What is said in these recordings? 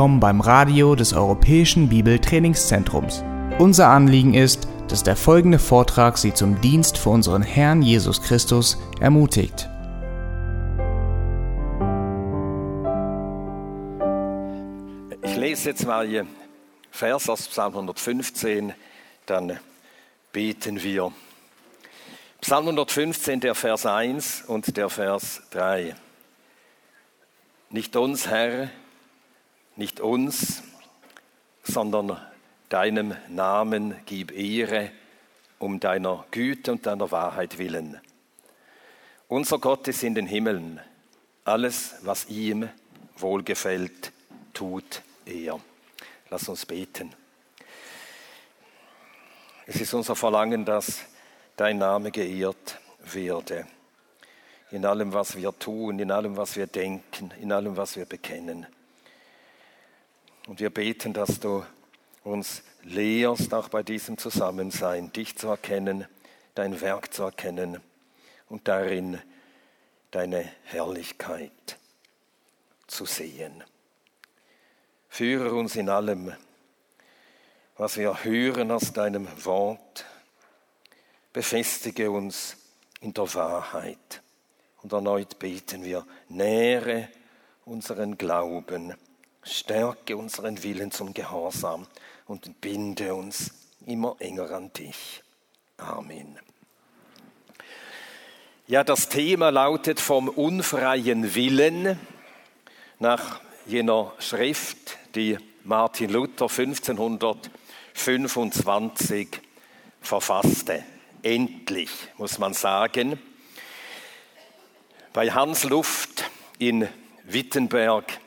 Willkommen beim Radio des Europäischen Bibeltrainingszentrums. Unser Anliegen ist, dass der folgende Vortrag Sie zum Dienst für unseren Herrn Jesus Christus ermutigt. Ich lese jetzt mal hier Vers aus Psalm 115, dann beten wir. Psalm 115, der Vers 1 und der Vers 3. Nicht uns, Herr, nicht uns, sondern deinem Namen gib Ehre um deiner Güte und deiner Wahrheit willen. Unser Gott ist in den Himmeln. Alles, was ihm wohlgefällt, tut er. Lass uns beten. Es ist unser Verlangen, dass dein Name geehrt werde. In allem, was wir tun, in allem, was wir denken, in allem, was wir bekennen. Und wir beten, dass du uns lehrst, auch bei diesem Zusammensein, dich zu erkennen, dein Werk zu erkennen und darin deine Herrlichkeit zu sehen. Führe uns in allem, was wir hören aus deinem Wort. Befestige uns in der Wahrheit. Und erneut beten wir, nähre unseren Glauben Stärke unseren Willen zum Gehorsam und binde uns immer enger an dich. Amen. Ja, das Thema lautet vom unfreien Willen nach jener Schrift, die Martin Luther 1525 verfasste. Endlich, muss man sagen. Bei Hans Luft in Wittenberg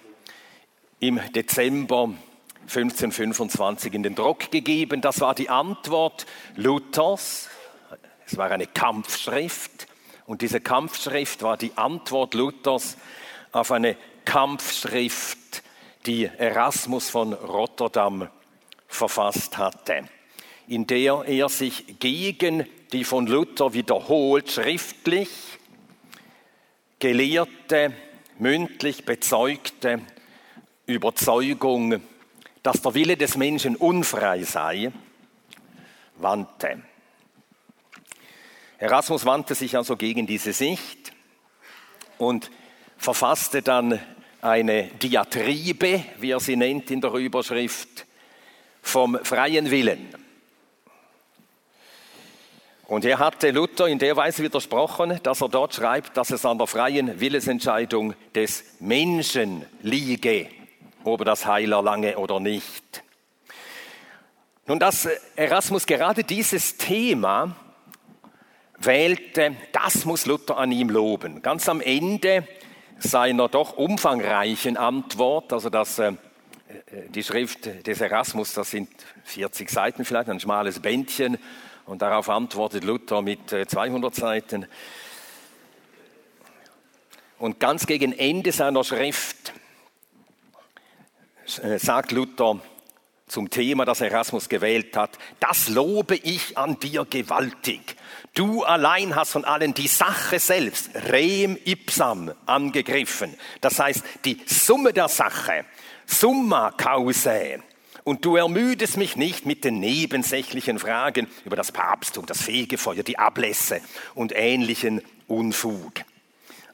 im Dezember 1525 in den Druck gegeben. Das war die Antwort Luthers. Es war eine Kampfschrift und diese Kampfschrift war die Antwort Luthers auf eine Kampfschrift, die Erasmus von Rotterdam verfasst hatte, in der er sich gegen die von Luther wiederholt schriftlich gelehrte, mündlich bezeugte Überzeugung, dass der Wille des Menschen unfrei sei, wandte. Erasmus wandte sich also gegen diese Sicht und verfasste dann eine Diatribe, wie er sie nennt in der Überschrift, vom freien Willen. Und er hatte Luther in der Weise widersprochen, dass er dort schreibt, dass es an der freien Willensentscheidung des Menschen liege, ob er das Heil erlange oder nicht. Nun, dass Erasmus gerade dieses Thema wählte, das muss Luther an ihm loben. Ganz am Ende seiner doch umfangreichen Antwort, also das, äh, die Schrift des Erasmus, das sind 40 Seiten vielleicht, ein schmales Bändchen, und darauf antwortet Luther mit 200 äh, Seiten. Und ganz gegen Ende seiner Schrift äh, sagt Luther zum Thema, das Erasmus gewählt hat, das lobe ich an dir gewaltig. Du allein hast von allen die Sache selbst, rem ipsam, angegriffen. Das heißt, die Summe der Sache, summa causae. Und du ermüdest mich nicht mit den nebensächlichen Fragen über das Papsttum, das Fegefeuer, die Ablässe und ähnlichen Unfug.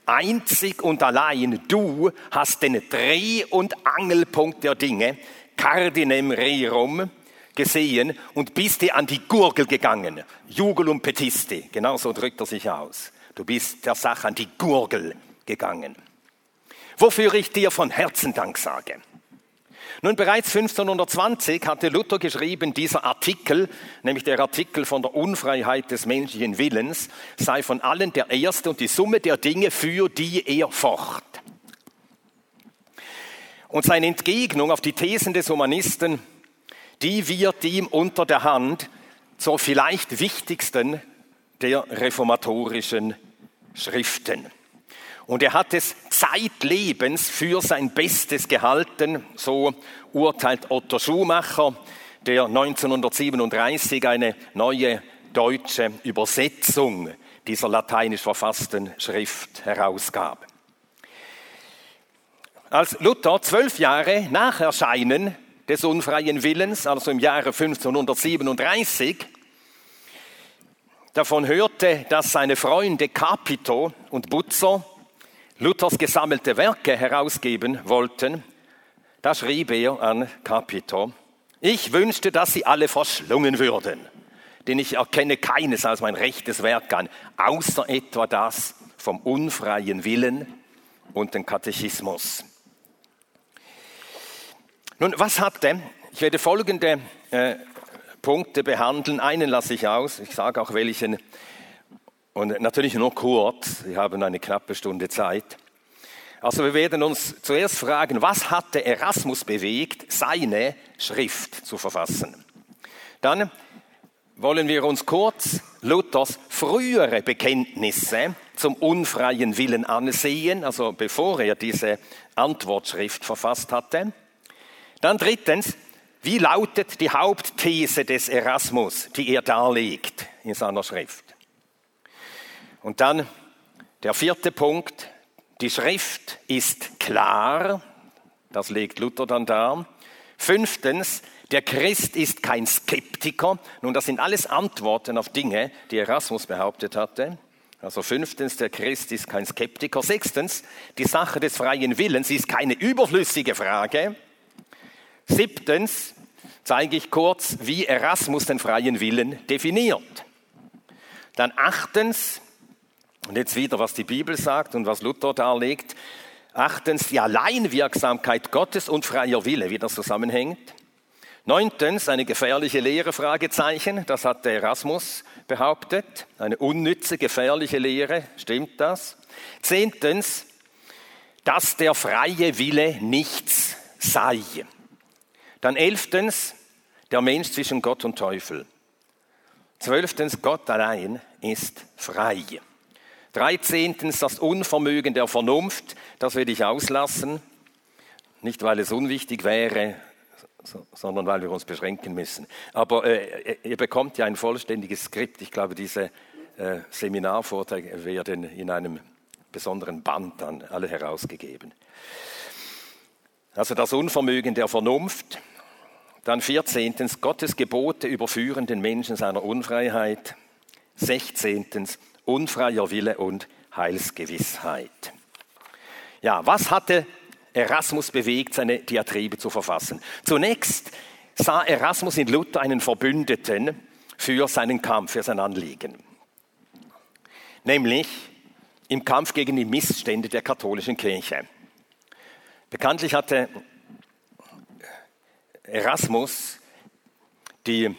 Einzig und allein du hast den Dreh- und Angelpunkt der Dinge, Cardinem Rerum, gesehen und bist dir an die Gurgel gegangen. Jugulum petisti, genau so drückt er sich aus. Du bist der Sache an die Gurgel gegangen. Wofür ich dir von Herzen Dank sage. Nun, bereits 1520 hatte Luther geschrieben, dieser Artikel, nämlich der Artikel von der Unfreiheit des menschlichen Willens, sei von allen der erste und die Summe der Dinge, für die er focht. Und seine Entgegnung auf die Thesen des Humanisten, die wird ihm unter der Hand zur vielleicht wichtigsten der reformatorischen Schriften. Und er hat es zeitlebens für sein Bestes gehalten, so urteilt Otto Schumacher, der 1937 eine neue deutsche Übersetzung dieser lateinisch verfassten Schrift herausgab. als Luther zwölf Jahre nach Erscheinen des unfreien Willens, also im Jahre 1537, davon hörte, dass seine Freunde Capito und Butzer Luthers gesammelte Werke herausgeben wollten, da schrieb er an Capito, ich wünschte, dass sie alle verschlungen würden, denn ich erkenne keines als mein rechtes Werk an, außer etwa das vom unfreien Willen und den Katechismus. Nun, was hatte, ich werde folgende äh, Punkte behandeln, einen lasse ich aus, ich sage auch welchen, und natürlich nur kurz, wir haben eine knappe Stunde Zeit. Also wir werden uns zuerst fragen, was hatte Erasmus bewegt, seine Schrift zu verfassen? Dann wollen wir uns kurz Luthers frühere Bekenntnisse zum unfreien Willen ansehen, also bevor er diese Antwortschrift verfasst hatte. Dann drittens, wie lautet die Hauptthese des Erasmus, die er darlegt in seiner Schrift? Und dann der vierte Punkt, die Schrift ist klar, das legt Luther dann dar. Fünftens, der Christ ist kein Skeptiker. Nun, das sind alles Antworten auf Dinge, die Erasmus behauptet hatte. Also fünftens, der Christ ist kein Skeptiker. Sechstens, die Sache des freien Willens ist keine überflüssige Frage. Siebtens zeige ich kurz, wie Erasmus den freien Willen definiert. Dann achtens, und jetzt wieder, was die Bibel sagt und was Luther darlegt. Achtens, die Alleinwirksamkeit Gottes und freier Wille, wie das zusammenhängt. Neuntens, eine gefährliche Lehre, Fragezeichen, das hat der Erasmus behauptet. Eine unnütze, gefährliche Lehre, stimmt das? Zehntens, dass der freie Wille nichts sei. Dann elftens, der Mensch zwischen Gott und Teufel. Zwölftens, Gott allein ist frei. Dreizehntens das Unvermögen der Vernunft, das will ich auslassen, nicht weil es unwichtig wäre, sondern weil wir uns beschränken müssen. Aber äh, ihr bekommt ja ein vollständiges Skript. Ich glaube, diese äh, Seminarvorträge werden in einem besonderen Band dann alle herausgegeben. Also das Unvermögen der Vernunft. Dann 14. Gottes Gebote überführen den Menschen seiner Unfreiheit. 16 unfreier Wille und Heilsgewissheit. Ja, was hatte Erasmus bewegt, seine Diatribe zu verfassen? Zunächst sah Erasmus in Luther einen Verbündeten für seinen Kampf, für sein Anliegen. Nämlich im Kampf gegen die Missstände der katholischen Kirche. Bekanntlich hatte Erasmus die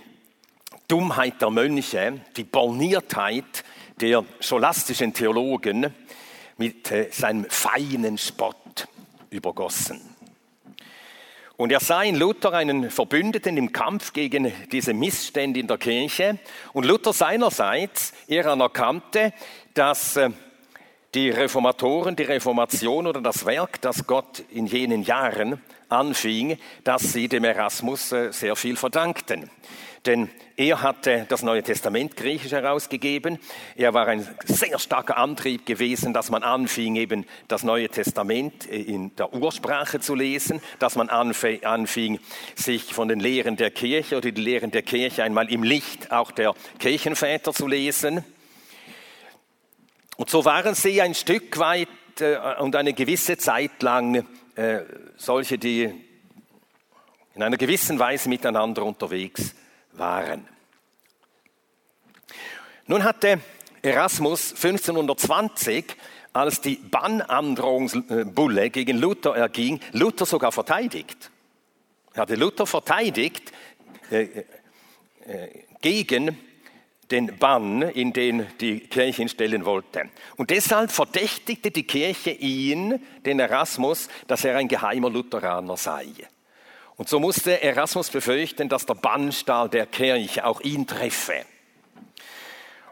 Dummheit der Mönche, die Borniertheit der scholastischen Theologen mit äh, seinem feinen Spott übergossen. Und er sah in Luther einen Verbündeten im Kampf gegen diese Missstände in der Kirche. Und Luther seinerseits, er anerkannte, dass äh, die Reformatoren, die Reformation oder das Werk, das Gott in jenen Jahren anfing, dass sie dem Erasmus äh, sehr viel verdankten. Denn er hatte das Neue Testament griechisch herausgegeben. Er war ein sehr starker Antrieb gewesen, dass man anfing, eben das Neue Testament in der Ursprache zu lesen, dass man anfing, sich von den Lehren der Kirche oder die Lehren der Kirche einmal im Licht auch der Kirchenväter zu lesen. Und so waren sie ein Stück weit äh, und eine gewisse Zeit lang äh, solche, die in einer gewissen Weise miteinander unterwegs waren. Nun hatte Erasmus 1520, als die Bannandrohungsbulle gegen Luther erging, Luther sogar verteidigt. Er hatte Luther verteidigt äh, äh, gegen den Bann, in den die Kirche ihn stellen wollte. Und deshalb verdächtigte die Kirche ihn, den Erasmus, dass er ein geheimer Lutheraner sei. Und so musste Erasmus befürchten, dass der Bannstahl der Kirche auch ihn treffe.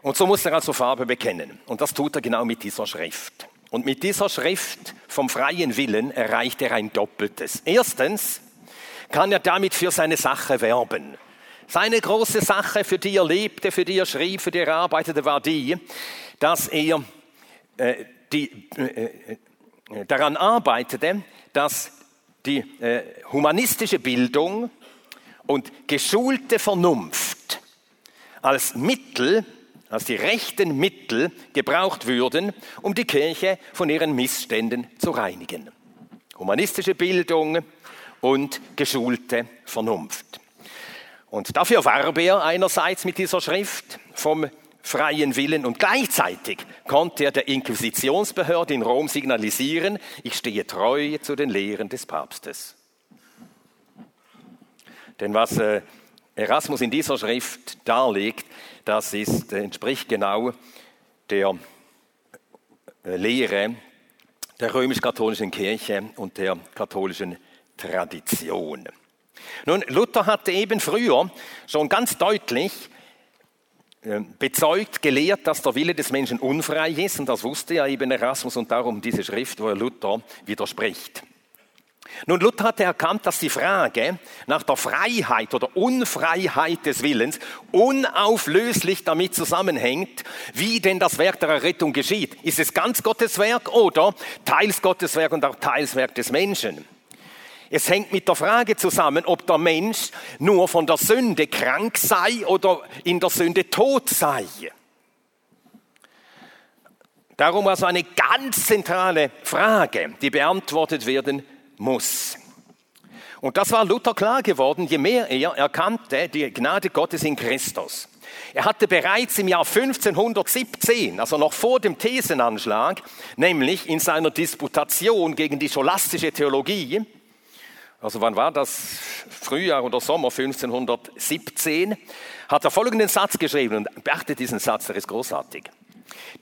Und so musste er also Farbe bekennen. Und das tut er genau mit dieser Schrift. Und mit dieser Schrift vom freien Willen erreicht er ein Doppeltes. Erstens kann er damit für seine Sache werben. Seine große Sache, für die er lebte, für die er schrieb, für die er arbeitete, war die, dass er äh, die, äh, äh daran arbeitete, dass die äh, humanistische Bildung und geschulte Vernunft als Mittel, als die rechten Mittel gebraucht würden, um die Kirche von ihren Missständen zu reinigen. Humanistische Bildung und geschulte Vernunft. Und dafür warb er einerseits mit dieser Schrift vom freien Willen und gleichzeitig konnte er der Inquisitionsbehörde in Rom signalisieren, ich stehe treu zu den Lehren des Papstes. Denn was äh, Erasmus in dieser Schrift darlegt, das ist, äh, entspricht genau der äh, Lehre der römisch-katholischen Kirche und der katholischen Tradition. Nun, Luther hatte eben früher schon ganz deutlich bezeugt, gelehrt, dass der Wille des Menschen unfrei ist und das wusste ja eben Erasmus und darum diese Schrift, wo er Luther widerspricht. Nun, Luther hatte erkannt, dass die Frage nach der Freiheit oder Unfreiheit des Willens unauflöslich damit zusammenhängt, wie denn das Werk der Errettung geschieht. Ist es ganz Gottes Werk oder teils Gottes Werk und auch teils Werk des Menschen? Es hängt mit der Frage zusammen, ob der Mensch nur von der Sünde krank sei oder in der Sünde tot sei. Darum also eine ganz zentrale Frage, die beantwortet werden muss. Und das war Luther klar geworden, je mehr er erkannte die Gnade Gottes in Christus. Er hatte bereits im Jahr 1517, also noch vor dem Thesenanschlag, nämlich in seiner Disputation gegen die scholastische Theologie, also wann war das? Frühjahr oder Sommer 1517, hat er folgenden Satz geschrieben und beachtet diesen Satz, der ist großartig.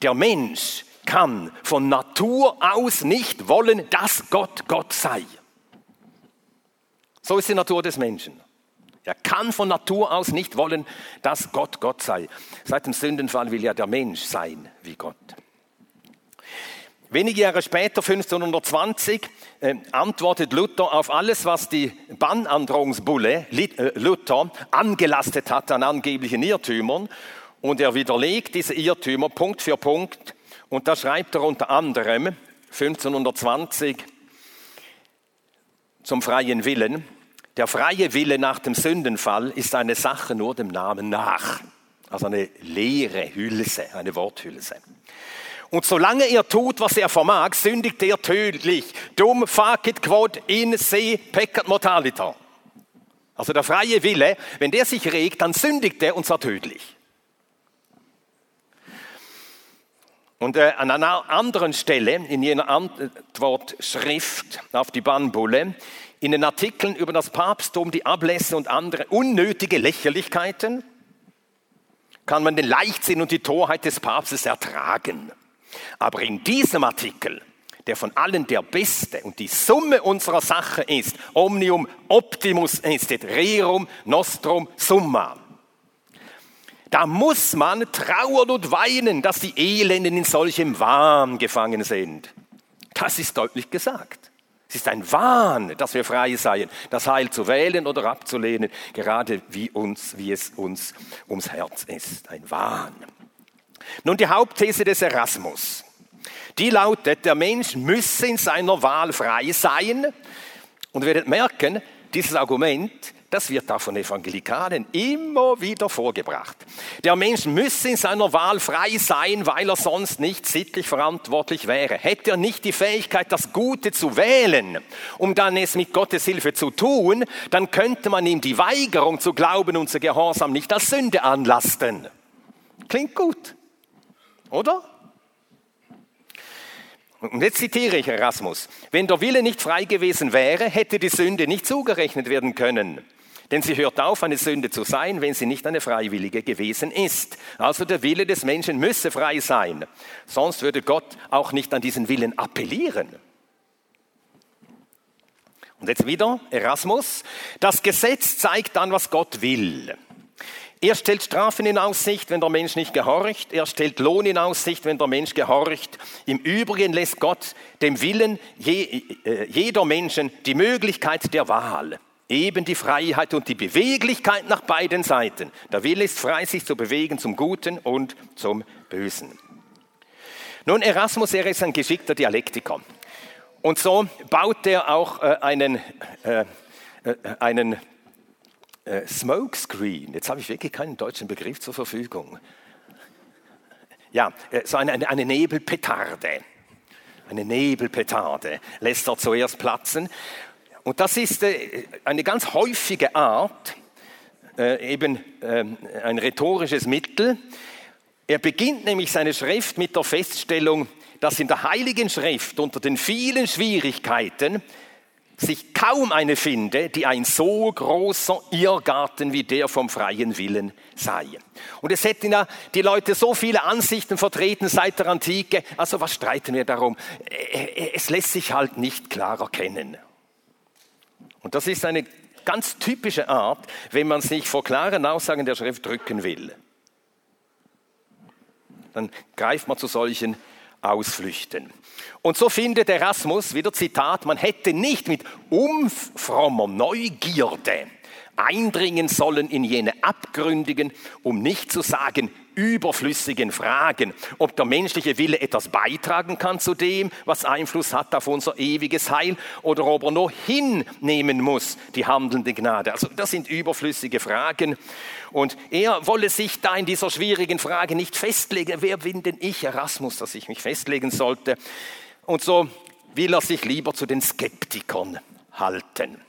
Der Mensch kann von Natur aus nicht wollen, dass Gott Gott sei. So ist die Natur des Menschen. Er kann von Natur aus nicht wollen, dass Gott Gott sei. Seit dem Sündenfall will ja der Mensch sein wie Gott. Wenige Jahre später, 1520, äh, antwortet Luther auf alles, was die Bannandrohungsbulle äh, Luther angelastet hat an angeblichen Irrtümern. Und er widerlegt diese Irrtümer Punkt für Punkt und da schreibt er unter anderem 1520 zum freien Willen, der freie Wille nach dem Sündenfall ist eine Sache nur dem Namen nach. Also eine leere Hülse, eine Worthülse. Und solange er tut, was er vermag, sündigt er tödlich. Dum facit quod in se peccat mortaliter. Also der freie Wille, wenn der sich regt, dann sündigt er und zwar tödlich. Und äh, an einer anderen Stelle in jener Antwortschrift auf die Bannbulle, in den Artikeln über das Papsttum, die Ablässe und andere unnötige Lächerlichkeiten, kann man den Leichtsinn und die Torheit des Papstes ertragen. Aber in diesem Artikel, der von allen der beste und die Summe unserer Sache ist, omnium optimus est et rerum nostrum summa, da muss man trauern und weinen, dass die Elenden in solchem Wahn gefangen sind. Das ist deutlich gesagt. Es ist ein Wahn, dass wir frei seien, das Heil zu wählen oder abzulehnen, gerade wie, uns, wie es uns ums Herz ist. Ein Wahn. Nun die Hauptthese des Erasmus. Die lautet, der Mensch müsse in seiner Wahl frei sein. Und ihr werdet merken, dieses Argument das wird auch von Evangelikalen immer wieder vorgebracht. Der Mensch müsse in seiner Wahl frei sein, weil er sonst nicht sittlich verantwortlich wäre. Hätte er nicht die Fähigkeit, das Gute zu wählen, um dann es mit Gottes Hilfe zu tun, dann könnte man ihm die Weigerung zu glauben und zu Gehorsam nicht als Sünde anlasten. Klingt gut, oder? Und jetzt zitiere ich Erasmus. Wenn der Wille nicht frei gewesen wäre, hätte die Sünde nicht zugerechnet werden können. Denn sie hört auf, eine Sünde zu sein, wenn sie nicht eine freiwillige gewesen ist. Also der Wille des Menschen müsse frei sein. Sonst würde Gott auch nicht an diesen Willen appellieren. Und jetzt wieder Erasmus. Das Gesetz zeigt dann, was Gott will. Er stellt Strafen in Aussicht, wenn der Mensch nicht gehorcht. Er stellt Lohn in Aussicht, wenn der Mensch gehorcht. Im Übrigen lässt Gott dem Willen je, äh, jeder Menschen die Möglichkeit der Wahl eben die Freiheit und die Beweglichkeit nach beiden Seiten. Der Wille ist frei, sich zu bewegen zum Guten und zum Bösen. Nun, Erasmus, er ist ein geschickter Dialektiker. Und so baut er auch äh, einen, äh, äh, einen äh, Smokescreen. Jetzt habe ich wirklich keinen deutschen Begriff zur Verfügung. Ja, äh, so eine, eine, eine Nebelpetarde. Eine Nebelpetarde lässt er zuerst platzen. Und das ist äh, eine ganz häufige Art, eben ähm, ein rhetorisches Mittel. Er beginnt nämlich seine Schrift mit der Feststellung, dass in der Heiligen Schrift unter den vielen Schwierigkeiten sich kaum eine finde, die ein so großer Irrgarten wie der vom freien Willen sei. Und es hätten ja die Leute so viele Ansichten vertreten seit der Antike, also was streiten wir darum? Es lässt sich halt nicht klar erkennen. Und das ist eine ganz typische Art, wenn man sich vor klaren Aussagen der Schrift drücken will. Dann greift man zu solchen Ausflüchten. Und so findet Erasmus, wieder Zitat, man hätte nicht mit umfrommer Neugierde eindringen sollen in jene abgründigen, um nicht zu sagen überflüssigen Fragen, ob der menschliche Wille etwas beitragen kann zu dem, was Einfluss hat auf unser ewiges Heil, oder ob er nur hinnehmen muss, die handelnde Gnade. Also das sind überflüssige Fragen. Und er wolle sich da in dieser schwierigen Frage nicht festlegen. Wer bin denn ich, Erasmus, dass ich mich festlegen sollte? Und so will er sich lieber zu den Skeptikern halten.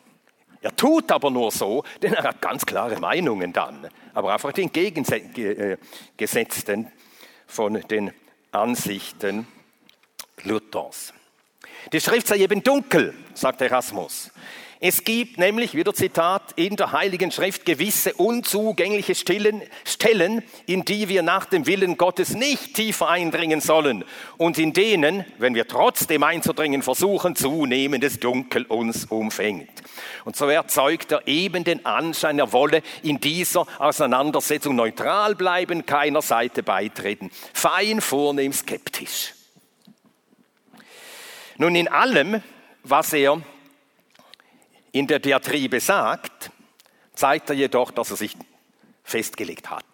Er tut aber nur so, denn er hat ganz klare Meinungen dann, aber einfach die entgegengesetzten von den Ansichten Luthers. Die Schrift sei eben dunkel, sagt Erasmus. Es gibt nämlich, wieder Zitat, in der Heiligen Schrift gewisse unzugängliche Stellen, Stellen, in die wir nach dem Willen Gottes nicht tiefer eindringen sollen und in denen, wenn wir trotzdem einzudringen versuchen, zunehmendes Dunkel uns umfängt. Und so erzeugt er eben den Anschein, er wolle in dieser Auseinandersetzung neutral bleiben, keiner Seite beitreten. Fein, vornehm, skeptisch. Nun, in allem, was er in der Diatribe sagt, zeigt er jedoch, dass er sich festgelegt hat.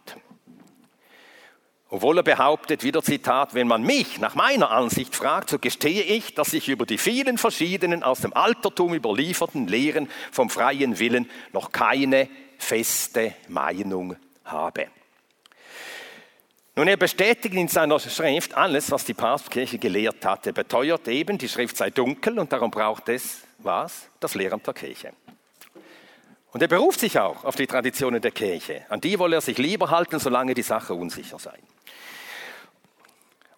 Obwohl er behauptet, wieder Zitat, wenn man mich nach meiner Ansicht fragt, so gestehe ich, dass ich über die vielen verschiedenen aus dem Altertum überlieferten Lehren vom freien Willen noch keine feste Meinung habe. Nun, er bestätigt in seiner Schrift alles, was die Papstkirche gelehrt hat. Er beteuert eben, die Schrift sei dunkel und darum braucht es was? Das Lehramt der Kirche. Und er beruft sich auch auf die Traditionen der Kirche. An die wolle er sich lieber halten, solange die Sache unsicher sei.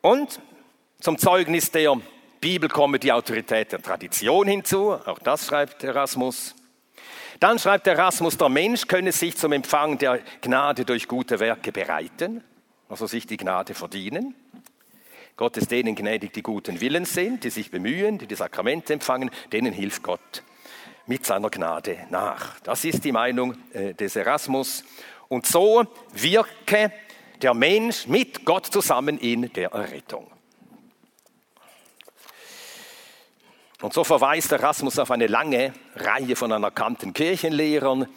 Und zum Zeugnis der Bibel komme die Autorität der Tradition hinzu. Auch das schreibt Erasmus. Dann schreibt Erasmus, der Mensch könne sich zum Empfang der Gnade durch gute Werke bereiten, also sich die Gnade verdienen. Gott ist denen gnädig, die guten Willens sind, die sich bemühen, die die Sakramente empfangen, denen hilft Gott mit seiner Gnade nach. Das ist die Meinung äh, des Erasmus. Und so wirke der Mensch mit Gott zusammen in der Errettung. Und so verweist Erasmus auf eine lange Reihe von anerkannten Kirchenlehrern.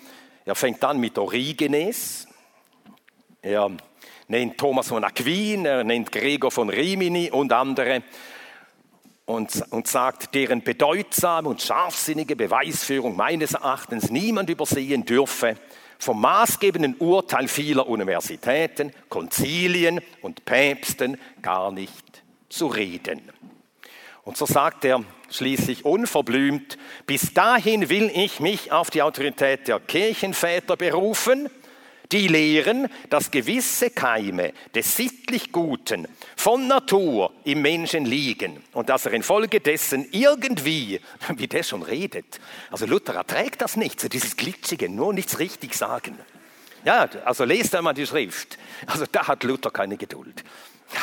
Er fängt an mit Origenes. Er nennt Thomas von Aquin, er nennt Gregor von Rimini und andere und, und sagt, deren bedeutsame und scharfsinnige Beweisführung meines Erachtens niemand übersehen dürfe, vom maßgebenden Urteil vieler Universitäten, Konzilien und Päpsten gar nicht zu reden. Und so sagt er schließlich unverblümt, bis dahin will ich mich auf die Autorität der Kirchenväter berufen, die lehren, dass gewisse Keime des sittlich Guten von Natur im Menschen liegen und dass er infolgedessen irgendwie, wie der schon redet, also Luther erträgt das nicht, so dieses Glitschige, nur nichts richtig sagen. Ja, also lest einmal die Schrift. Also da hat Luther keine Geduld. Ja,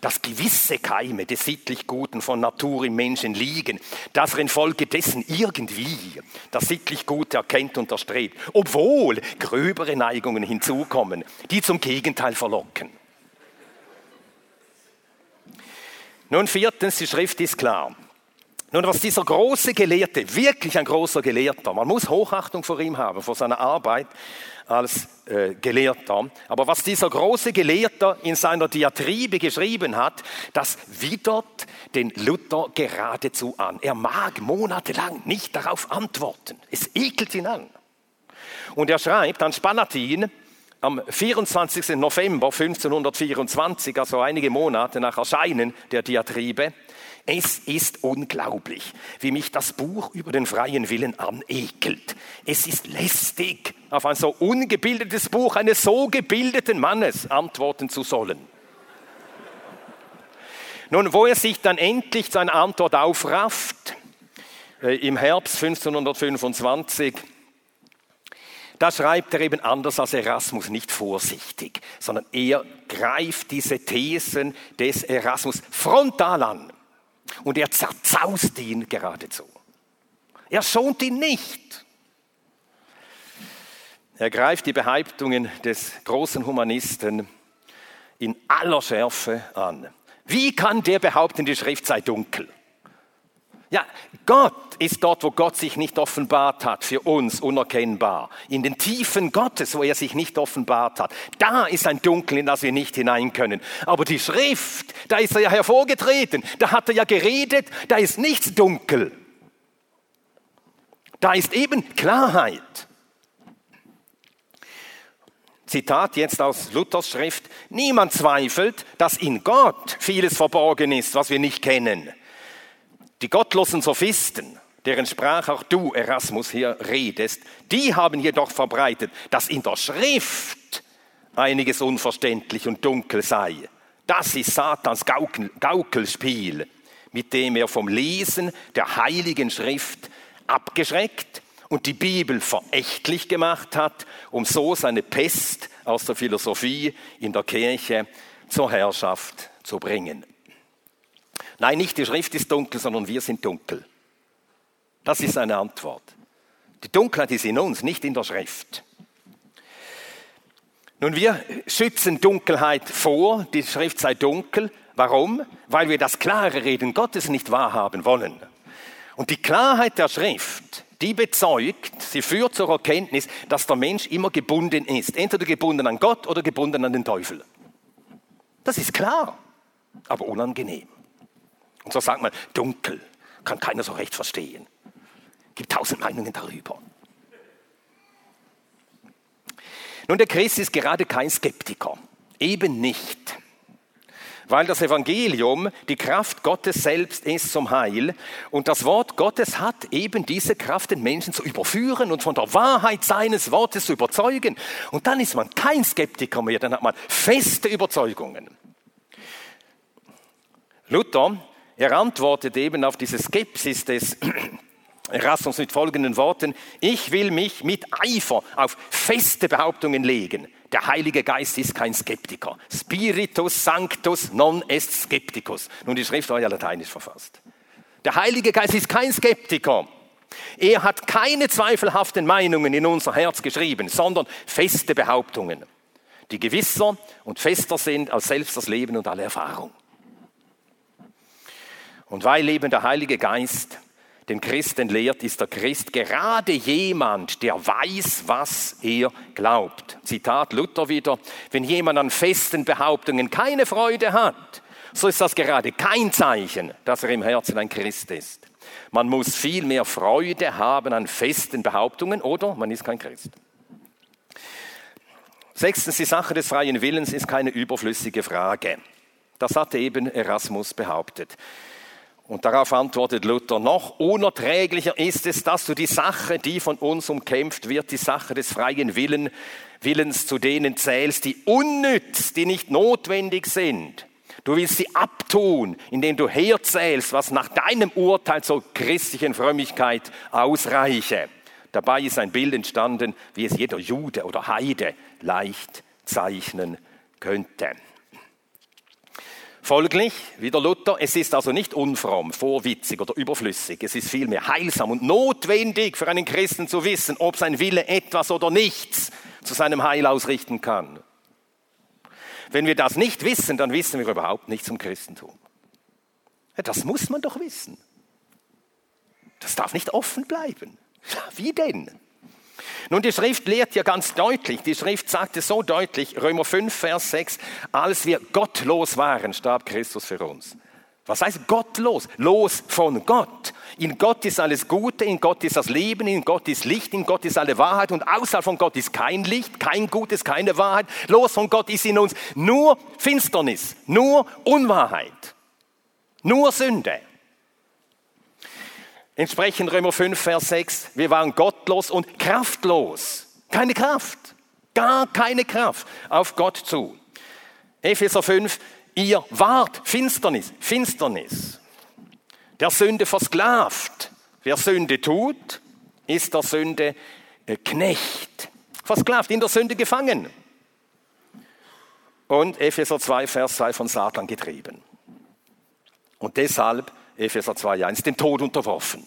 dass gewisse Keime des sittlich Guten von Natur im Menschen liegen, dass er infolgedessen irgendwie das sittlich Gute erkennt und erstrebt, obwohl gröbere Neigungen hinzukommen, die zum Gegenteil verlocken. Nun viertens, die Schrift ist klar. Nun, was dieser große Gelehrte, wirklich ein großer Gelehrter, man muss Hochachtung vor ihm haben, vor seiner Arbeit als äh, Gelehrter, aber was dieser große Gelehrter in seiner Diatribe geschrieben hat, das widert den Luther geradezu an. Er mag monatelang nicht darauf antworten. Es ekelt ihn an. Und er schreibt an Spanatin, am 24. November 1524, also einige Monate nach Erscheinen der Diatribe, es ist unglaublich, wie mich das Buch über den freien Willen anekelt. Es ist lästig, auf ein so ungebildetes Buch eines so gebildeten Mannes antworten zu sollen. Nun, wo er sich dann endlich seine Antwort aufrafft, äh, im Herbst 1525, da schreibt er eben anders als Erasmus, nicht vorsichtig, sondern er greift diese Thesen des Erasmus frontal an. Und er zerzaust ihn geradezu. Er schont ihn nicht. Er greift die Behauptungen des großen Humanisten in aller Schärfe an. Wie kann der behaupten, die Schrift sei dunkel? Ja, Gott ist dort, wo Gott sich nicht offenbart hat, für uns unerkennbar. In den Tiefen Gottes, wo er sich nicht offenbart hat. Da ist ein Dunkel, in das wir nicht hinein können. Aber die Schrift, da ist er ja hervorgetreten, da hat er ja geredet, da ist nichts dunkel. Da ist eben Klarheit. Zitat jetzt aus Luthers Schrift, niemand zweifelt, dass in Gott vieles verborgen ist, was wir nicht kennen. Die gottlosen Sophisten, deren Sprache auch du, Erasmus, hier redest, die haben jedoch verbreitet, dass in der Schrift einiges unverständlich und dunkel sei. Das ist Satans Gaukelspiel, mit dem er vom Lesen der heiligen Schrift abgeschreckt und die Bibel verächtlich gemacht hat, um so seine Pest aus der Philosophie in der Kirche zur Herrschaft zu bringen. Nein, nicht die Schrift ist dunkel, sondern wir sind dunkel. Das ist eine Antwort. Die Dunkelheit ist in uns, nicht in der Schrift. Nun, wir schützen Dunkelheit vor, die Schrift sei dunkel. Warum? Weil wir das klare Reden Gottes nicht wahrhaben wollen. Und die Klarheit der Schrift, die bezeugt, sie führt zur Erkenntnis, dass der Mensch immer gebunden ist. Entweder gebunden an Gott oder gebunden an den Teufel. Das ist klar, aber unangenehm. Und so sagt man, dunkel, kann keiner so recht verstehen. Gibt tausend Meinungen darüber. Nun, der Christ ist gerade kein Skeptiker. Eben nicht. Weil das Evangelium die Kraft Gottes selbst ist zum Heil und das Wort Gottes hat eben diese Kraft, den Menschen zu überführen und von der Wahrheit seines Wortes zu überzeugen. Und dann ist man kein Skeptiker mehr, dann hat man feste Überzeugungen. Luther er antwortet eben auf diese Skepsis des Erasmus mit folgenden Worten, ich will mich mit Eifer auf feste Behauptungen legen. Der Heilige Geist ist kein Skeptiker. Spiritus Sanctus non est skepticus. Nun, die Schrift war ja lateinisch verfasst. Der Heilige Geist ist kein Skeptiker. Er hat keine zweifelhaften Meinungen in unser Herz geschrieben, sondern feste Behauptungen, die gewisser und fester sind als selbst das Leben und alle Erfahrung. Und weil eben der Heilige Geist den Christen lehrt, ist der Christ gerade jemand, der weiß, was er glaubt. Zitat Luther wieder, wenn jemand an festen Behauptungen keine Freude hat, so ist das gerade kein Zeichen, dass er im Herzen ein Christ ist. Man muss viel mehr Freude haben an festen Behauptungen oder man ist kein Christ. Sechstens, die Sache des freien Willens ist keine überflüssige Frage. Das hatte eben Erasmus behauptet. Und darauf antwortet Luther, noch unerträglicher ist es, dass du die Sache, die von uns umkämpft wird, die Sache des freien Willen, Willens zu denen zählst, die unnütz, die nicht notwendig sind. Du willst sie abtun, indem du herzählst, was nach deinem Urteil zur christlichen Frömmigkeit ausreiche. Dabei ist ein Bild entstanden, wie es jeder Jude oder Heide leicht zeichnen könnte. Folglich, wieder Luther, es ist also nicht unfromm, vorwitzig oder überflüssig. Es ist vielmehr heilsam und notwendig für einen Christen zu wissen, ob sein Wille etwas oder nichts zu seinem Heil ausrichten kann. Wenn wir das nicht wissen, dann wissen wir überhaupt nichts zum Christentum. Das muss man doch wissen. Das darf nicht offen bleiben. Wie denn? Nun, die Schrift lehrt ja ganz deutlich, die Schrift sagt es so deutlich, Römer 5, Vers 6, als wir gottlos waren, starb Christus für uns. Was heißt gottlos? Los von Gott. In Gott ist alles Gute, in Gott ist das Leben, in Gott ist Licht, in Gott ist alle Wahrheit und außerhalb von Gott ist kein Licht, kein Gutes, keine Wahrheit. Los von Gott ist in uns nur Finsternis, nur Unwahrheit, nur Sünde. Entsprechend Römer 5, Vers 6, wir waren gottlos und kraftlos. Keine Kraft, gar keine Kraft auf Gott zu. Epheser 5, ihr wart Finsternis, Finsternis. Der Sünde versklavt. Wer Sünde tut, ist der Sünde äh, Knecht. Versklavt, in der Sünde gefangen. Und Epheser 2, Vers 2 von Satan getrieben. Und deshalb Epheser 2,1, dem Tod unterworfen.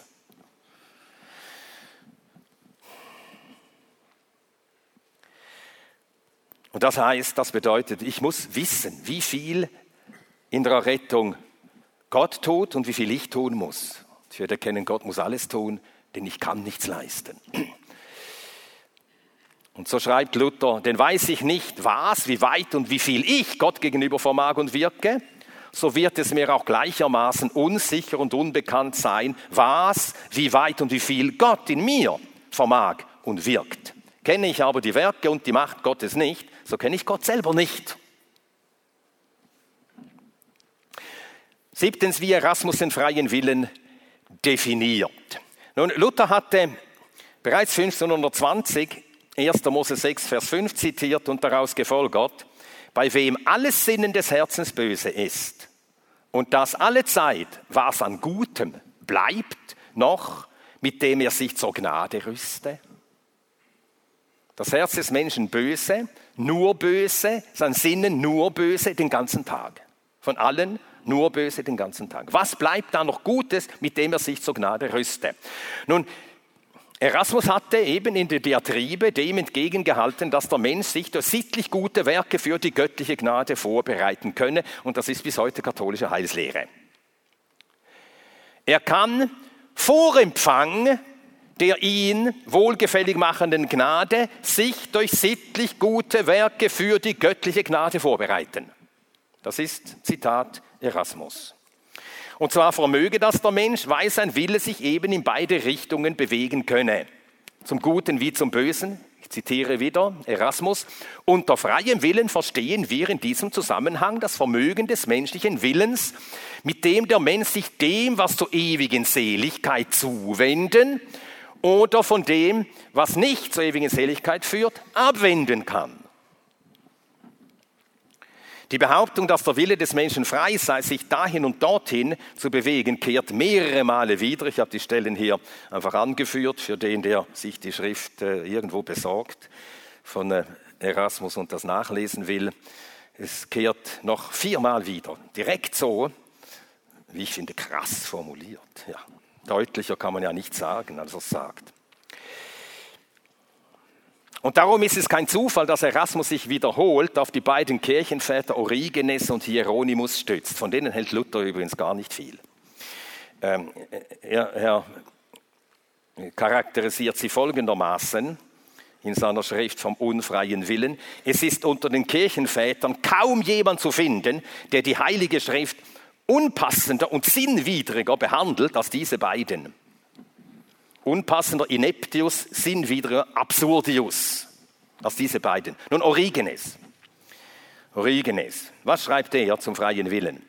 Und das heißt, das bedeutet, ich muss wissen, wie viel in der Rettung Gott tut und wie viel ich tun muss. Ich werde erkennen, Gott muss alles tun, denn ich kann nichts leisten. Und so schreibt Luther, denn weiß ich nicht, was, wie weit und wie viel ich Gott gegenüber vermag und wirke, so wird es mir auch gleichermaßen unsicher und unbekannt sein, was, wie weit und wie viel Gott in mir vermag und wirkt. Kenne ich aber die Werke und die Macht Gottes nicht, so kenne ich Gott selber nicht. Siebtens, wie Erasmus den freien Willen definiert. Nun, Luther hatte bereits 1520 1. Mose 6, Vers 5 zitiert und daraus gefolgert, bei wem alles Sinnen des Herzens böse ist und das alle Zeit, was an Gutem bleibt, noch, mit dem er sich zur Gnade rüste. Das Herz des Menschen böse, nur böse, sein Sinnen nur böse den ganzen Tag. Von allen nur böse den ganzen Tag. Was bleibt da noch Gutes, mit dem er sich zur Gnade rüste? Nun, Erasmus hatte eben in der Diatribe dem entgegengehalten, dass der Mensch sich durch sittlich gute Werke für die göttliche Gnade vorbereiten könne. Und das ist bis heute katholische Heilslehre. Er kann vor Empfang der ihn wohlgefällig machenden Gnade sich durch sittlich gute Werke für die göttliche Gnade vorbereiten. Das ist Zitat Erasmus. Und zwar vermöge das der Mensch, weil sein Wille sich eben in beide Richtungen bewegen könne. Zum Guten wie zum Bösen. Ich zitiere wieder Erasmus. Unter freiem Willen verstehen wir in diesem Zusammenhang das Vermögen des menschlichen Willens, mit dem der Mensch sich dem, was zur ewigen Seligkeit zuwenden oder von dem, was nicht zur ewigen Seligkeit führt, abwenden kann. Die Behauptung, dass der Wille des Menschen frei sei, sich dahin und dorthin zu bewegen, kehrt mehrere Male wieder. Ich habe die Stellen hier einfach angeführt für den, der sich die Schrift äh, irgendwo besorgt von äh, Erasmus und das nachlesen will. Es kehrt noch viermal wieder, direkt so, wie ich finde, krass formuliert. Ja, deutlicher kann man ja nicht sagen, als er sagt. Und darum ist es kein Zufall, dass Erasmus sich wiederholt auf die beiden Kirchenväter Origenes und Hieronymus stützt. Von denen hält Luther übrigens gar nicht viel. Ähm, er, er charakterisiert sie folgendermaßen in seiner Schrift vom unfreien Willen. Es ist unter den Kirchenvätern kaum jemand zu finden, der die Heilige Schrift unpassender und sinnwidriger behandelt als diese beiden unpassender Ineptius, sinnwidriger Absurdius als diese beiden. Nun Origenes. Origenes. Was schreibt er zum freien Willen?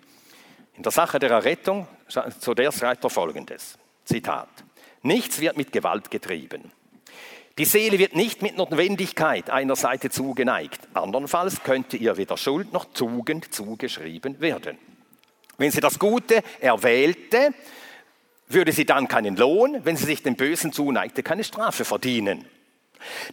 In der Sache der Errettung, zu der schreibt er folgendes. Zitat. Nichts wird mit Gewalt getrieben. Die Seele wird nicht mit Notwendigkeit einer Seite zugeneigt. Andernfalls könnte ihr weder Schuld noch Tugend zugeschrieben werden. Wenn sie das Gute erwählte, würde sie dann keinen Lohn, wenn sie sich dem Bösen zuneigte, keine Strafe verdienen.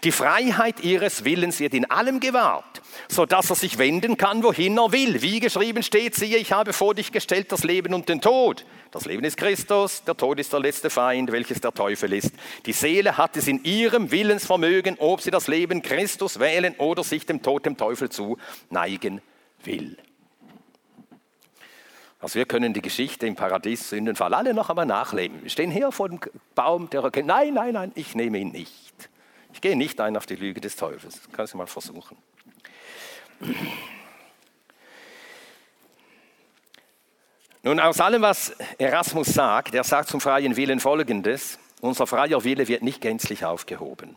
Die Freiheit ihres Willens wird in allem gewahrt, so dass er sich wenden kann, wohin er will. Wie geschrieben steht, siehe, ich habe vor dich gestellt das Leben und den Tod. Das Leben ist Christus, der Tod ist der letzte Feind, welches der Teufel ist. Die Seele hat es in ihrem Willensvermögen, ob sie das Leben Christus wählen oder sich dem Tod, dem Teufel zuneigen will. Also wir können die Geschichte im Paradies, Sündenfall, alle noch einmal nachleben. Wir stehen hier vor dem Baum, der erkennt, nein, nein, nein, ich nehme ihn nicht. Ich gehe nicht ein auf die Lüge des Teufels. Das kannst du mal versuchen. Nun, aus allem, was Erasmus sagt, er sagt zum freien Willen Folgendes, unser freier Wille wird nicht gänzlich aufgehoben.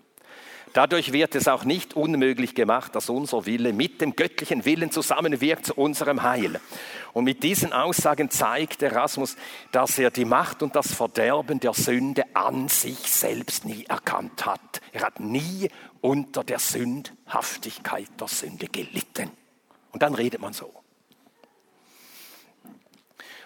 Dadurch wird es auch nicht unmöglich gemacht, dass unser Wille mit dem göttlichen Willen zusammenwirkt zu unserem Heil. Und mit diesen Aussagen zeigt Erasmus, dass er die Macht und das Verderben der Sünde an sich selbst nie erkannt hat. Er hat nie unter der Sündhaftigkeit der Sünde gelitten. Und dann redet man so.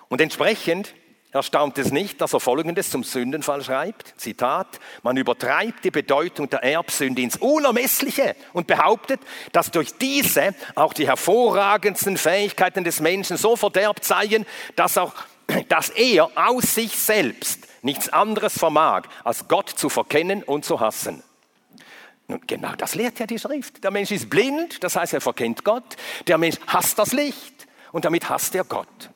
Und entsprechend Erstaunt es nicht, dass er Folgendes zum Sündenfall schreibt? Zitat, man übertreibt die Bedeutung der Erbsünde ins Unermessliche und behauptet, dass durch diese auch die hervorragendsten Fähigkeiten des Menschen so verderbt seien, dass, auch, dass er aus sich selbst nichts anderes vermag, als Gott zu verkennen und zu hassen. Nun, genau das lehrt ja die Schrift. Der Mensch ist blind, das heißt, er verkennt Gott. Der Mensch hasst das Licht und damit hasst er Gott.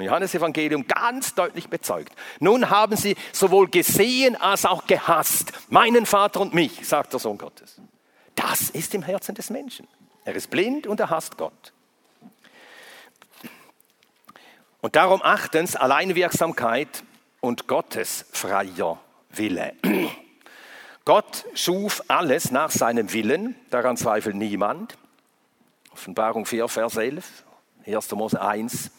Johannesevangelium ganz deutlich bezeugt. Nun haben sie sowohl gesehen als auch gehasst. Meinen Vater und mich, sagt der Sohn Gottes. Das ist im Herzen des Menschen. Er ist blind und er hasst Gott. Und darum achtens Alleinwirksamkeit und Gottes freier Wille. Gott schuf alles nach seinem Willen, daran zweifelt niemand. Offenbarung 4, Vers 11, 1. Mose 1,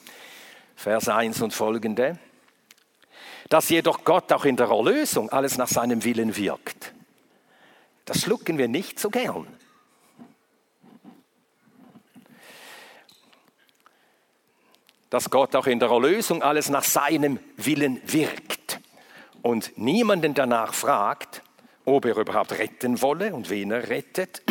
Vers 1 und folgende, dass jedoch Gott auch in der Erlösung alles nach seinem Willen wirkt. Das schlucken wir nicht so gern. Dass Gott auch in der Erlösung alles nach seinem Willen wirkt und niemanden danach fragt, ob er überhaupt retten wolle und wen er rettet,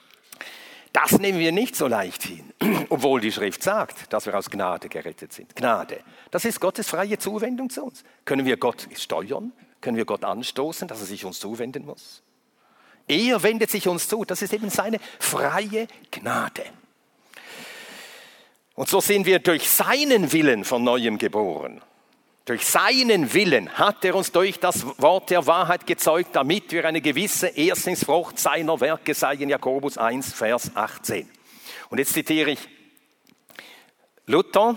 das nehmen wir nicht so leicht hin, obwohl die Schrift sagt, dass wir aus Gnade gerettet sind. Gnade, das ist Gottes freie Zuwendung zu uns. Können wir Gott steuern? Können wir Gott anstoßen, dass er sich uns zuwenden muss? Er wendet sich uns zu, das ist eben seine freie Gnade. Und so sind wir durch seinen Willen von neuem geboren. Durch seinen Willen hat er uns durch das Wort der Wahrheit gezeugt, damit wir eine gewisse Erstlingsfrucht seiner Werke seien. Jakobus 1, Vers 18. Und jetzt zitiere ich Luther,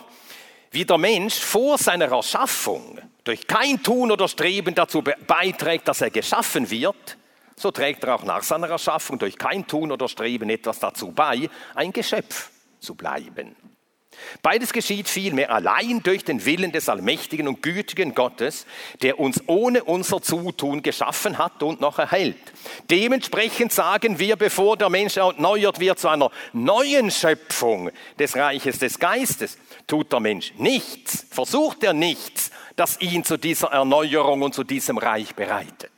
wie der Mensch vor seiner Erschaffung durch kein Tun oder Streben dazu beiträgt, dass er geschaffen wird, so trägt er auch nach seiner Erschaffung durch kein Tun oder Streben etwas dazu bei, ein Geschöpf zu bleiben. Beides geschieht vielmehr allein durch den Willen des allmächtigen und gütigen Gottes, der uns ohne unser Zutun geschaffen hat und noch erhält. Dementsprechend sagen wir, bevor der Mensch erneuert wird zu einer neuen Schöpfung des Reiches des Geistes, tut der Mensch nichts, versucht er nichts, das ihn zu dieser Erneuerung und zu diesem Reich bereitet.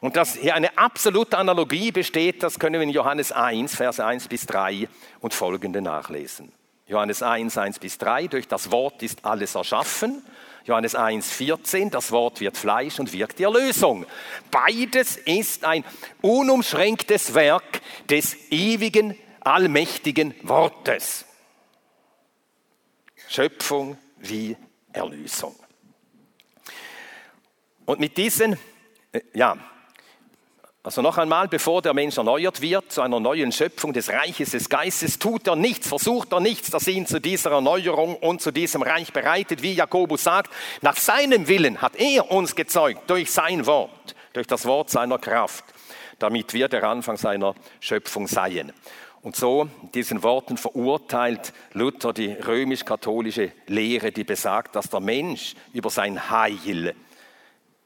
Und dass hier eine absolute Analogie besteht, das können wir in Johannes 1, Verse 1 bis 3 und folgende nachlesen. Johannes 1, 1 bis 3, durch das Wort ist alles erschaffen. Johannes 1, 14, das Wort wird Fleisch und wirkt die Erlösung. Beides ist ein unumschränktes Werk des ewigen, allmächtigen Wortes. Schöpfung wie Erlösung. Und mit diesen, äh, ja, also noch einmal, bevor der Mensch erneuert wird zu einer neuen Schöpfung des Reiches des Geistes, tut er nichts, versucht er nichts, das ihn zu dieser Erneuerung und zu diesem Reich bereitet. Wie Jakobus sagt, nach seinem Willen hat er uns gezeugt durch sein Wort, durch das Wort seiner Kraft, damit wir der Anfang seiner Schöpfung seien. Und so, in diesen Worten verurteilt Luther die römisch-katholische Lehre, die besagt, dass der Mensch über sein Heil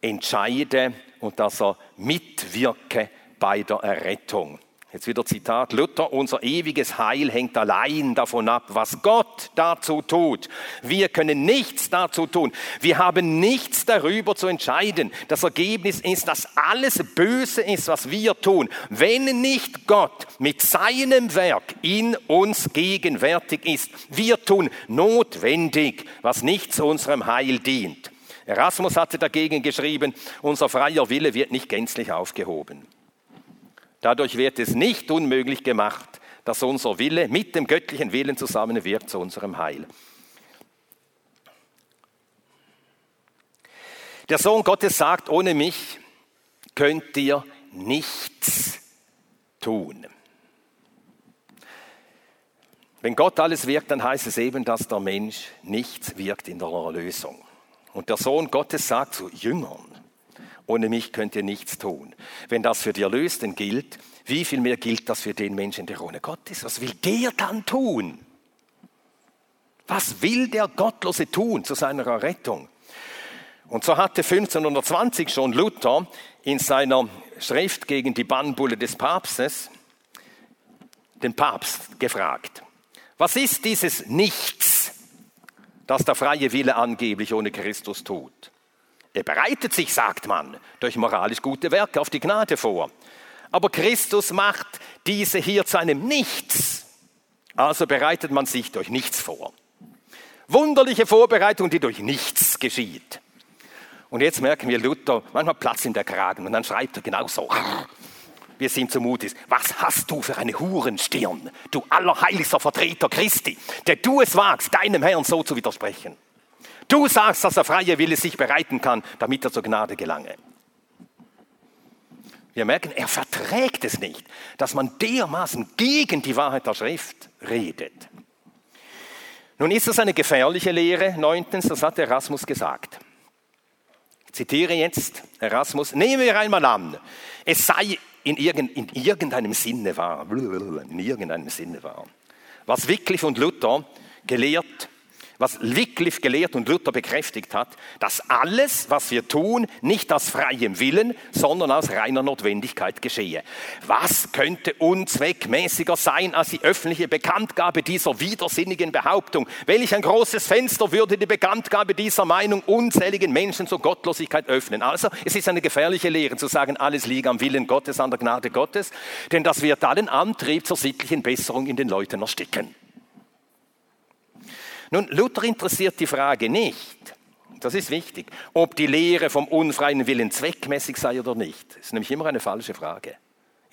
entscheide und dass er mitwirke bei der Errettung. Jetzt wieder Zitat Luther, unser ewiges Heil hängt allein davon ab, was Gott dazu tut. Wir können nichts dazu tun. Wir haben nichts darüber zu entscheiden. Das Ergebnis ist, dass alles böse ist, was wir tun, wenn nicht Gott mit seinem Werk in uns gegenwärtig ist. Wir tun notwendig, was nicht zu unserem Heil dient. Erasmus hatte dagegen geschrieben, unser freier Wille wird nicht gänzlich aufgehoben. Dadurch wird es nicht unmöglich gemacht, dass unser Wille mit dem göttlichen Willen zusammenwirkt zu unserem Heil. Der Sohn Gottes sagt, ohne mich könnt ihr nichts tun. Wenn Gott alles wirkt, dann heißt es eben, dass der Mensch nichts wirkt in der Erlösung. Und der Sohn Gottes sagt zu Jüngern, ohne mich könnt ihr nichts tun. Wenn das für die Erlösten gilt, wie viel mehr gilt das für den Menschen, der ohne Gott ist? Was will der dann tun? Was will der Gottlose tun zu seiner Errettung? Und so hatte 1520 schon Luther in seiner Schrift gegen die Bannbulle des Papstes den Papst gefragt. Was ist dieses Nichts, das der freie Wille angeblich ohne Christus tut? Er bereitet sich, sagt man, durch moralisch gute Werke auf die Gnade vor. Aber Christus macht diese hier zu einem Nichts. Also bereitet man sich durch nichts vor. Wunderliche Vorbereitung, die durch nichts geschieht. Und jetzt merken wir Luther, manchmal Platz in der Kragen und dann schreibt er genauso, wie es ihm zumut ist. Was hast du für eine Hurenstirn, du allerheiligster Vertreter Christi, der du es wagst, deinem Herrn so zu widersprechen. Du sagst, dass der freie Wille sich bereiten kann, damit er zur Gnade gelange. Wir merken, er verträgt es nicht, dass man dermaßen gegen die Wahrheit der Schrift redet. Nun ist das eine gefährliche Lehre. Neuntens, das hat Erasmus gesagt zitiere jetzt Erasmus, nehmen wir einmal an, es sei in, irgend, in irgendeinem Sinne wahr, in irgendeinem Sinne wahr, was Wycliffe und Luther gelehrt was Wycliffe gelehrt und Luther bekräftigt hat, dass alles, was wir tun, nicht aus freiem Willen, sondern aus reiner Notwendigkeit geschehe. Was könnte unzweckmäßiger sein als die öffentliche Bekanntgabe dieser widersinnigen Behauptung? Welch ein großes Fenster würde die Bekanntgabe dieser Meinung unzähligen Menschen zur Gottlosigkeit öffnen? Also, es ist eine gefährliche Lehre zu sagen, alles liegt am Willen Gottes, an der Gnade Gottes, denn das wird allen Antrieb zur sittlichen Besserung in den Leuten ersticken. Nun, Luther interessiert die Frage nicht, das ist wichtig, ob die Lehre vom unfreien Willen zweckmäßig sei oder nicht. Das ist nämlich immer eine falsche Frage.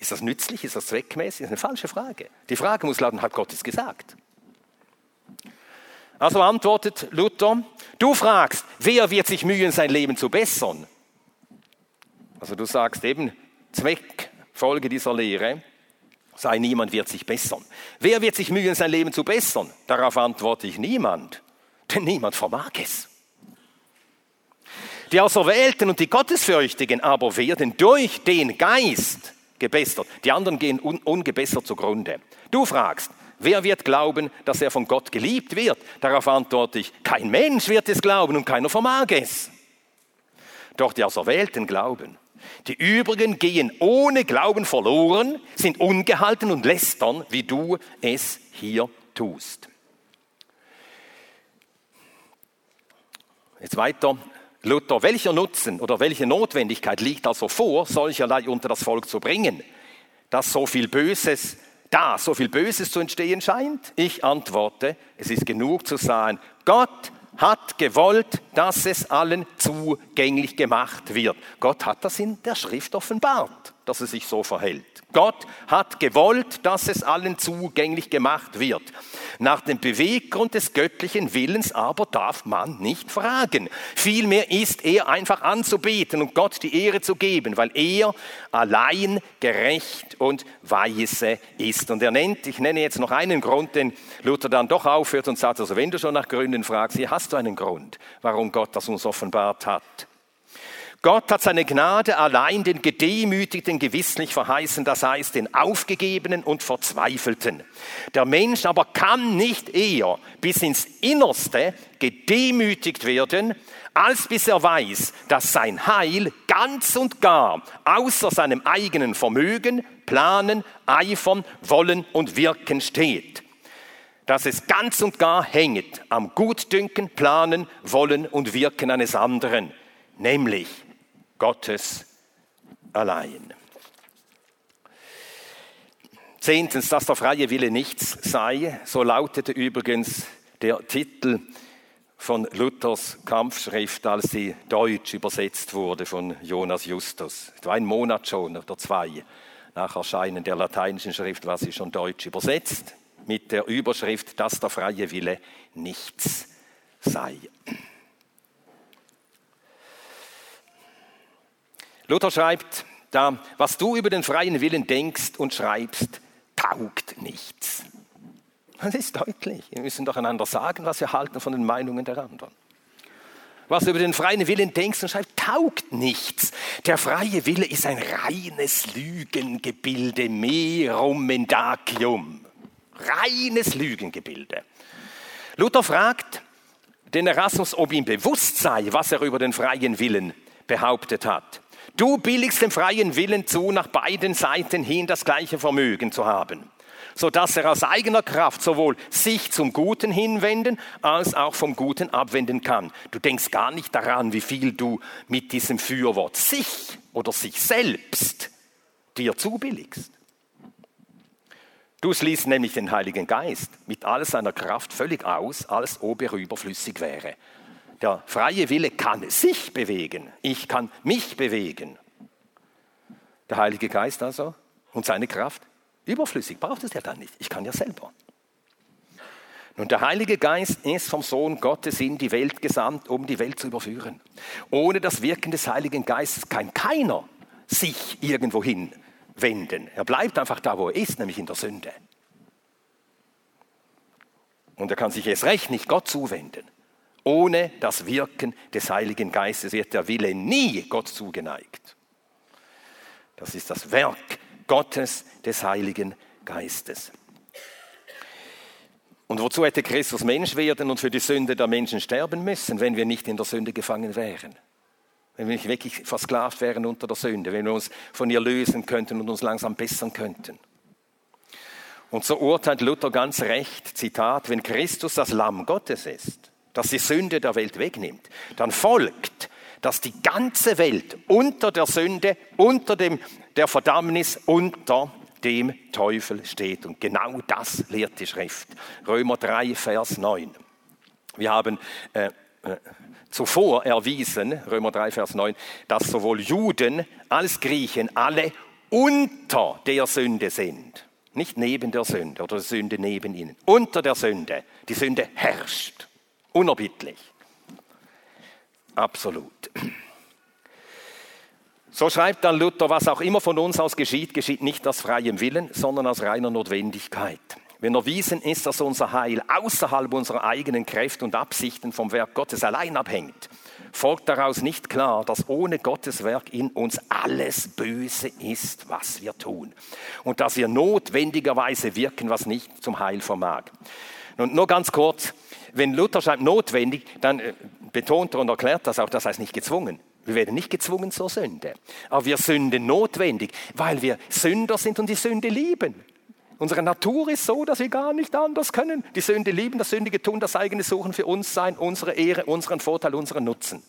Ist das nützlich? Ist das zweckmäßig? Das ist eine falsche Frage. Die Frage muss lauten, hat Gott es gesagt? Also antwortet Luther, du fragst, wer wird sich mühen, sein Leben zu bessern? Also du sagst eben, Zweckfolge dieser Lehre sei niemand wird sich bessern. Wer wird sich mühen, sein Leben zu bessern? Darauf antworte ich niemand, denn niemand vermag es. Die Auserwählten und die Gottesfürchtigen aber werden durch den Geist gebessert. Die anderen gehen un ungebessert zugrunde. Du fragst, wer wird glauben, dass er von Gott geliebt wird? Darauf antworte ich, kein Mensch wird es glauben und keiner vermag es. Doch die Auserwählten glauben. Die übrigen gehen ohne Glauben verloren, sind ungehalten und lästern, wie du es hier tust. Jetzt weiter. Luther, welcher Nutzen oder welche Notwendigkeit liegt also vor, solcherlei unter das Volk zu bringen, dass so viel Böses da, so viel Böses zu entstehen scheint? Ich antworte, es ist genug zu sagen, Gott hat gewollt, dass es allen zugänglich gemacht wird. Gott hat das in der Schrift offenbart, dass es sich so verhält. Gott hat gewollt, dass es allen zugänglich gemacht wird. Nach dem Beweggrund des göttlichen Willens aber darf man nicht fragen. Vielmehr ist er einfach anzubeten und Gott die Ehre zu geben, weil er allein gerecht und weise ist. Und er nennt, ich nenne jetzt noch einen Grund, den Luther dann doch aufhört und sagt, also wenn du schon nach Gründen fragst, hier hast du einen Grund, warum Gott das uns offenbart hat. Gott hat seine Gnade allein den Gedemütigten gewisslich verheißen, das heißt den Aufgegebenen und Verzweifelten. Der Mensch aber kann nicht eher bis ins Innerste gedemütigt werden, als bis er weiß, dass sein Heil ganz und gar außer seinem eigenen Vermögen, Planen, Eifern, Wollen und Wirken steht. Dass es ganz und gar hängt am Gutdünken, Planen, Wollen und Wirken eines anderen, nämlich Gottes allein. Zehntens, dass der freie Wille nichts sei, so lautete übrigens der Titel von Luthers Kampfschrift, als sie deutsch übersetzt wurde von Jonas Justus. Etwa ein Monat schon oder zwei nach Erscheinen der lateinischen Schrift war sie schon deutsch übersetzt mit der Überschrift, dass der freie Wille nichts sei. Luther schreibt da, was du über den freien Willen denkst und schreibst, taugt nichts. Das ist deutlich. Wir müssen doch einander sagen, was wir halten von den Meinungen der anderen. Was du über den freien Willen denkst und schreibst, taugt nichts. Der freie Wille ist ein reines Lügengebilde, merum mendacium. Reines Lügengebilde. Luther fragt den Erasmus, ob ihm bewusst sei, was er über den freien Willen behauptet hat. Du billigst dem freien Willen zu, nach beiden Seiten hin das gleiche Vermögen zu haben, so dass er aus eigener Kraft sowohl sich zum Guten hinwenden als auch vom Guten abwenden kann. Du denkst gar nicht daran, wie viel du mit diesem Fürwort sich oder sich selbst dir zubilligst. Du schließt nämlich den Heiligen Geist mit all seiner Kraft völlig aus, als ob er überflüssig wäre. Der freie Wille kann sich bewegen. Ich kann mich bewegen. Der Heilige Geist also und seine Kraft, überflüssig, braucht es ja dann nicht. Ich kann ja selber. Nun, der Heilige Geist ist vom Sohn Gottes in die Welt gesandt, um die Welt zu überführen. Ohne das Wirken des Heiligen Geistes kann keiner sich irgendwohin wenden. Er bleibt einfach da, wo er ist, nämlich in der Sünde. Und er kann sich erst recht nicht Gott zuwenden. Ohne das Wirken des Heiligen Geistes wird der Wille nie Gott zugeneigt. Das ist das Werk Gottes des Heiligen Geistes. Und wozu hätte Christus Mensch werden und für die Sünde der Menschen sterben müssen, wenn wir nicht in der Sünde gefangen wären? Wenn wir nicht wirklich versklavt wären unter der Sünde, wenn wir uns von ihr lösen könnten und uns langsam bessern könnten. Und so urteilt Luther ganz recht, Zitat, wenn Christus das Lamm Gottes ist, das die Sünde der Welt wegnimmt, dann folgt, dass die ganze Welt unter der Sünde, unter dem, der Verdammnis, unter dem Teufel steht. Und genau das lehrt die Schrift. Römer 3, Vers 9. Wir haben äh, äh, zuvor erwiesen, Römer 3, Vers 9, dass sowohl Juden als Griechen alle unter der Sünde sind. Nicht neben der Sünde oder Sünde neben ihnen. Unter der Sünde. Die Sünde herrscht. Unerbittlich. Absolut. So schreibt dann Luther, was auch immer von uns aus geschieht, geschieht nicht aus freiem Willen, sondern aus reiner Notwendigkeit. Wenn erwiesen ist, dass unser Heil außerhalb unserer eigenen Kräfte und Absichten vom Werk Gottes allein abhängt, folgt daraus nicht klar, dass ohne Gottes Werk in uns alles Böse ist, was wir tun. Und dass wir notwendigerweise wirken, was nicht zum Heil vermag. Und nur ganz kurz, wenn Luther schreibt notwendig, dann äh, betont er und erklärt das auch, das heißt nicht gezwungen. Wir werden nicht gezwungen zur Sünde. Aber wir sünden notwendig, weil wir Sünder sind und die Sünde lieben. Unsere Natur ist so, dass wir gar nicht anders können. Die Sünde lieben, das Sündige tun, das eigene Suchen für uns sein, unsere Ehre, unseren Vorteil, unseren Nutzen.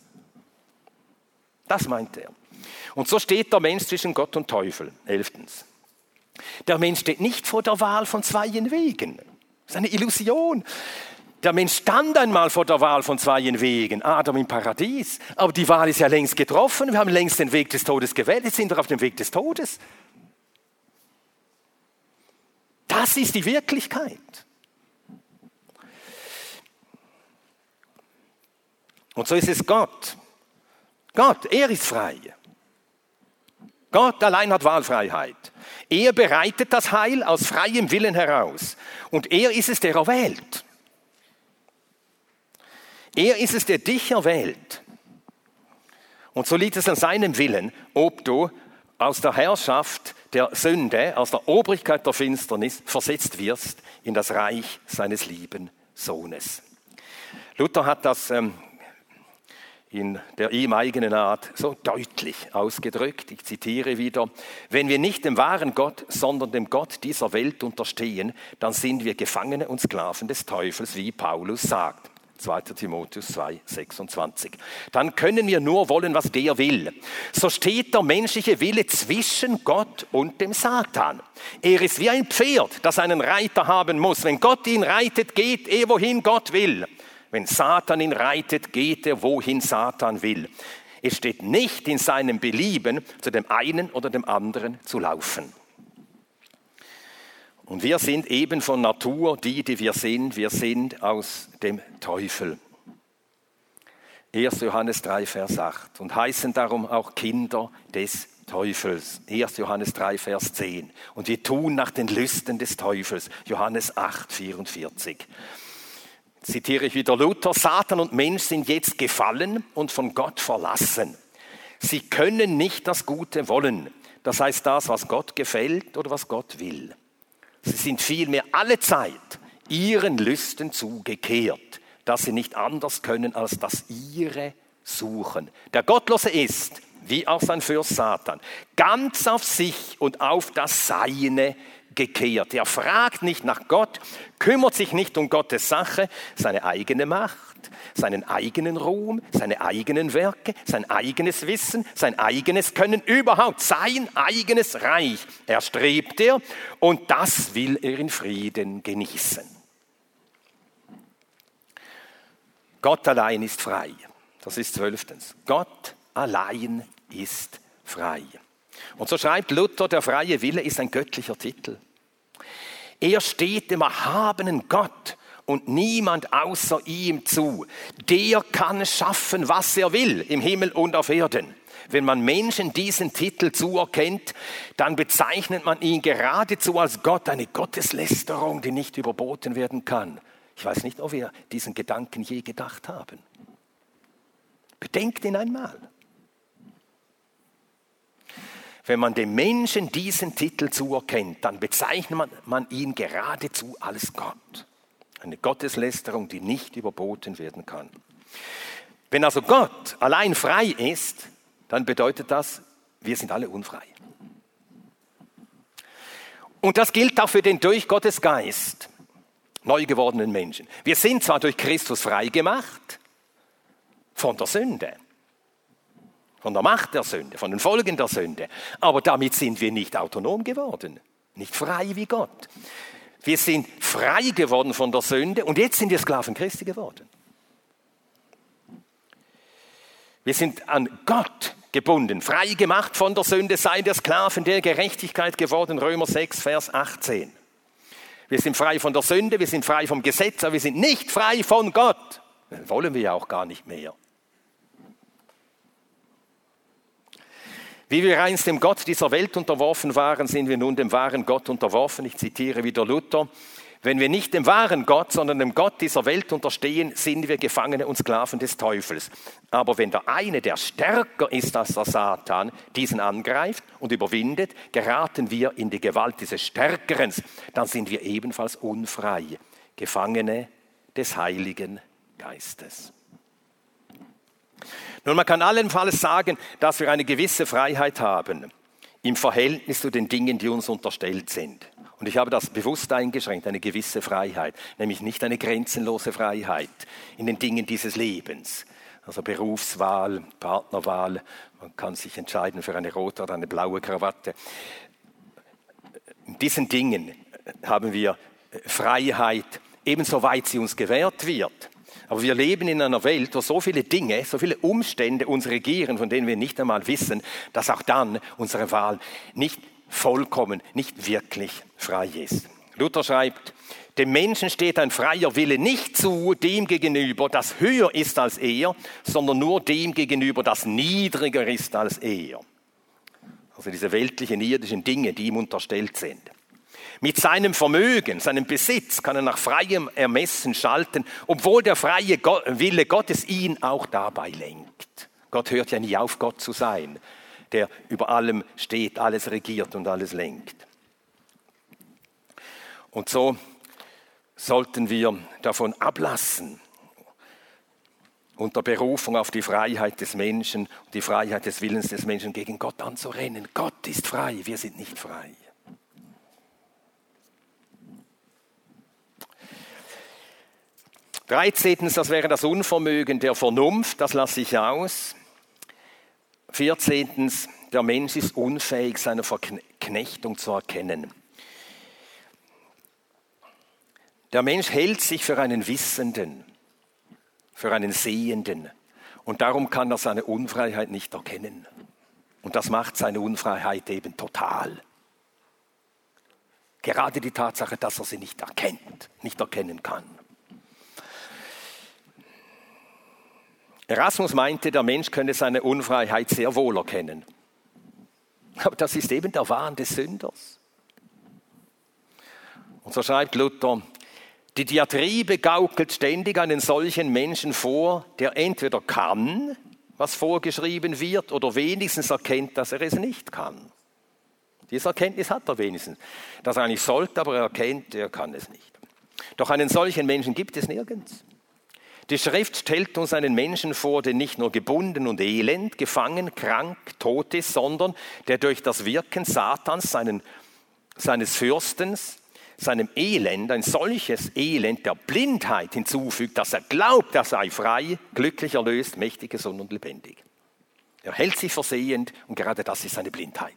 Das meint er. Und so steht der Mensch zwischen Gott und Teufel. Elftens. Der Mensch steht nicht vor der Wahl von zweien Wegen. Das ist eine Illusion. Der Mensch stand einmal vor der Wahl von zweien Wegen, Adam im Paradies. Aber die Wahl ist ja längst getroffen. Wir haben längst den Weg des Todes gewählt. Jetzt sind wir auf dem Weg des Todes. Das ist die Wirklichkeit. Und so ist es Gott. Gott, er ist frei. Gott allein hat Wahlfreiheit. Er bereitet das Heil aus freiem Willen heraus. Und er ist es, der erwählt. Er ist es, der dich erwählt. Und so liegt es an seinem Willen, ob du aus der Herrschaft der Sünde, aus der Obrigkeit der Finsternis versetzt wirst in das Reich seines lieben Sohnes. Luther hat das ähm, in der ihm eigenen Art so deutlich ausgedrückt. Ich zitiere wieder, wenn wir nicht dem wahren Gott, sondern dem Gott dieser Welt unterstehen, dann sind wir Gefangene und Sklaven des Teufels, wie Paulus sagt. 2. Timotheus 2, 26. Dann können wir nur wollen, was der will. So steht der menschliche Wille zwischen Gott und dem Satan. Er ist wie ein Pferd, das einen Reiter haben muss. Wenn Gott ihn reitet, geht er, wohin Gott will. Wenn Satan ihn reitet, geht er, wohin Satan will. Es steht nicht in seinem Belieben, zu dem einen oder dem anderen zu laufen. Und wir sind eben von Natur die, die wir sind. Wir sind aus dem Teufel. 1. Johannes 3, Vers 8 und heißen darum auch Kinder des Teufels. 1. Johannes 3, Vers 10. Und wir tun nach den Lüsten des Teufels. Johannes 8, 44. Zitiere ich wieder Luther. Satan und Mensch sind jetzt gefallen und von Gott verlassen. Sie können nicht das Gute wollen. Das heißt das, was Gott gefällt oder was Gott will. Sie sind vielmehr alle Zeit ihren Lüsten zugekehrt, dass sie nicht anders können, als das ihre suchen. Der Gottlose ist, wie auch sein Fürst Satan, ganz auf sich und auf das Seine gekehrt. Er fragt nicht nach Gott, kümmert sich nicht um Gottes Sache, seine eigene Macht, seinen eigenen Ruhm, seine eigenen Werke, sein eigenes Wissen, sein eigenes Können, überhaupt sein eigenes Reich erstrebt er und das will er in Frieden genießen. Gott allein ist frei. Das ist zwölftens. Gott allein ist frei. Und so schreibt Luther, der freie Wille ist ein göttlicher Titel. Er steht dem erhabenen Gott und niemand außer ihm zu. Der kann schaffen, was er will, im Himmel und auf Erden. Wenn man Menschen diesen Titel zuerkennt, dann bezeichnet man ihn geradezu als Gott, eine Gotteslästerung, die nicht überboten werden kann. Ich weiß nicht, ob wir diesen Gedanken je gedacht haben. Bedenkt ihn einmal. Wenn man dem Menschen diesen Titel zuerkennt, dann bezeichnet man, man ihn geradezu als Gott. Eine Gotteslästerung, die nicht überboten werden kann. Wenn also Gott allein frei ist, dann bedeutet das, wir sind alle unfrei. Und das gilt auch für den durch Gottes Geist neu gewordenen Menschen. Wir sind zwar durch Christus frei gemacht von der Sünde, von der Macht der Sünde, von den Folgen der Sünde. Aber damit sind wir nicht autonom geworden, nicht frei wie Gott. Wir sind frei geworden von der Sünde und jetzt sind wir Sklaven Christi geworden. Wir sind an Gott gebunden, frei gemacht von der Sünde, sei der Sklaven der Gerechtigkeit geworden, Römer 6, Vers 18. Wir sind frei von der Sünde, wir sind frei vom Gesetz, aber wir sind nicht frei von Gott. Das wollen wir ja auch gar nicht mehr. Wie wir einst dem Gott dieser Welt unterworfen waren, sind wir nun dem wahren Gott unterworfen. Ich zitiere wieder Luther. Wenn wir nicht dem wahren Gott, sondern dem Gott dieser Welt unterstehen, sind wir Gefangene und Sklaven des Teufels. Aber wenn der eine, der stärker ist als der Satan, diesen angreift und überwindet, geraten wir in die Gewalt dieses Stärkeren. Dann sind wir ebenfalls unfrei, Gefangene des Heiligen Geistes. Nun, man kann allenfalls sagen, dass wir eine gewisse Freiheit haben im Verhältnis zu den Dingen, die uns unterstellt sind. Und ich habe das bewusst eingeschränkt, eine gewisse Freiheit, nämlich nicht eine grenzenlose Freiheit in den Dingen dieses Lebens. Also Berufswahl, Partnerwahl, man kann sich entscheiden für eine rote oder eine blaue Krawatte. In diesen Dingen haben wir Freiheit, ebenso weit sie uns gewährt wird. Aber wir leben in einer Welt, wo so viele Dinge, so viele Umstände uns regieren, von denen wir nicht einmal wissen, dass auch dann unsere Wahl nicht vollkommen, nicht wirklich frei ist. Luther schreibt, dem Menschen steht ein freier Wille nicht zu dem gegenüber, das höher ist als er, sondern nur dem gegenüber, das niedriger ist als er. Also diese weltlichen, irdischen Dinge, die ihm unterstellt sind. Mit seinem Vermögen, seinem Besitz kann er nach freiem Ermessen schalten, obwohl der freie Wille Gottes ihn auch dabei lenkt. Gott hört ja nie auf, Gott zu sein, der über allem steht, alles regiert und alles lenkt. Und so sollten wir davon ablassen, unter Berufung auf die Freiheit des Menschen und die Freiheit des Willens des Menschen gegen Gott anzurennen. Gott ist frei, wir sind nicht frei. 13. Das wäre das Unvermögen der Vernunft, das lasse ich aus. 14. Der Mensch ist unfähig, seine Verknechtung zu erkennen. Der Mensch hält sich für einen Wissenden, für einen Sehenden und darum kann er seine Unfreiheit nicht erkennen. Und das macht seine Unfreiheit eben total. Gerade die Tatsache, dass er sie nicht erkennt, nicht erkennen kann. Erasmus meinte, der Mensch könne seine Unfreiheit sehr wohl erkennen. Aber das ist eben der Wahn des Sünders. Und so schreibt Luther, die Diatribe gaukelt ständig einen solchen Menschen vor, der entweder kann, was vorgeschrieben wird, oder wenigstens erkennt, dass er es nicht kann. Diese Erkenntnis hat er wenigstens. Dass er eigentlich sollte, aber er erkennt, er kann es nicht. Doch einen solchen Menschen gibt es nirgends. Die Schrift stellt uns einen Menschen vor, der nicht nur gebunden und elend, gefangen, krank, tot ist, sondern der durch das Wirken Satans, seinen, seines Fürstens, seinem Elend ein solches Elend der Blindheit hinzufügt, dass er glaubt, er sei frei, glücklich erlöst, mächtig, gesund und lebendig. Er hält sich versehend und gerade das ist seine Blindheit.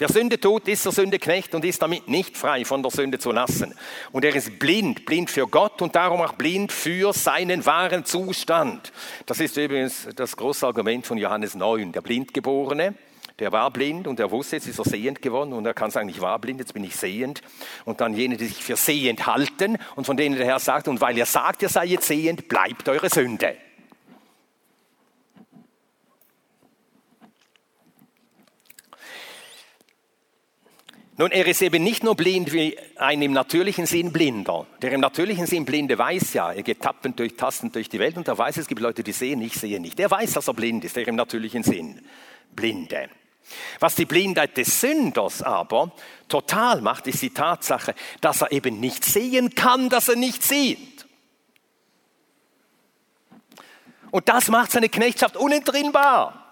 Wer Sünde tut, ist der Sünde Knecht und ist damit nicht frei von der Sünde zu lassen. Und er ist blind, blind für Gott und darum auch blind für seinen wahren Zustand. Das ist übrigens das große Argument von Johannes 9. Der Blindgeborene, der war blind und er wusste, jetzt ist er sehend geworden und er kann sagen, ich war blind, jetzt bin ich sehend. Und dann jene, die sich für sehend halten und von denen der Herr sagt, und weil ihr sagt, ihr seid jetzt sehend, bleibt eure Sünde. Nun, er ist eben nicht nur blind wie ein im natürlichen Sinn Blinder. Der im natürlichen Sinn Blinde weiß ja, er geht tappend durch, tastend durch die Welt und er weiß, es gibt Leute, die sehen, ich sehe nicht. Der weiß, dass er blind ist, der im natürlichen Sinn Blinde. Was die Blindheit des Sünders aber total macht, ist die Tatsache, dass er eben nicht sehen kann, dass er nicht sieht. Und das macht seine Knechtschaft unentrinnbar.